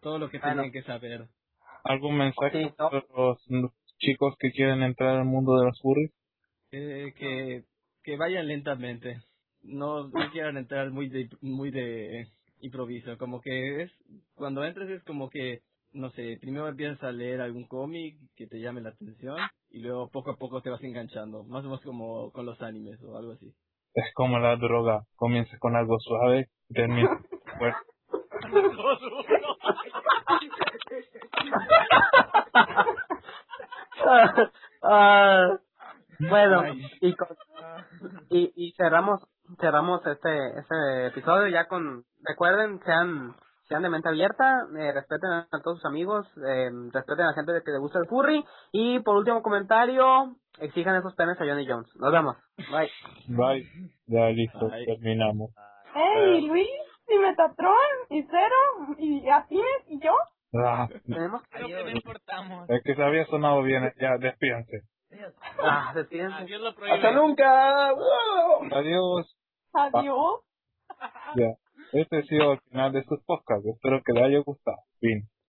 Todo lo que Bueno. tienen que saber. ¿Algún mensaje Sí, no. para los chicos que quieren entrar al mundo de los furries? Eh, que, que vayan lentamente. No, no quieran entrar muy de, muy de improviso. Como que es, cuando entres es como que, no sé, primero empiezas a leer algún cómic que te llame la atención y luego poco a poco te vas enganchando. Más o menos como con los animes o algo así. Es como la droga. Comienza con algo suave y termina fuerte. (laughs) Ah, bueno, y, con- y, y cerramos cerramos este este episodio ya con recuerden sean sean de mente abierta eh, respeten a todos sus amigos eh, respeten a la gente que le gusta el furry y por último comentario exijan esos penes a Johnny Jones nos vemos bye Bye. Ya listo, Bye. terminamos. ¡Ey, Luis! Y Metatron, y Cero, y Asines, y yo. Ah, tenemos que no importamos. es que se había sonado bien. Ya, despídense. Adiós. ah despídense. Adiós lo. ¡Hasta nunca! ¡Wow! Adiós. Adiós. Ya. Este ha sido el final de sus podcasts. Espero que les haya gustado. Fin.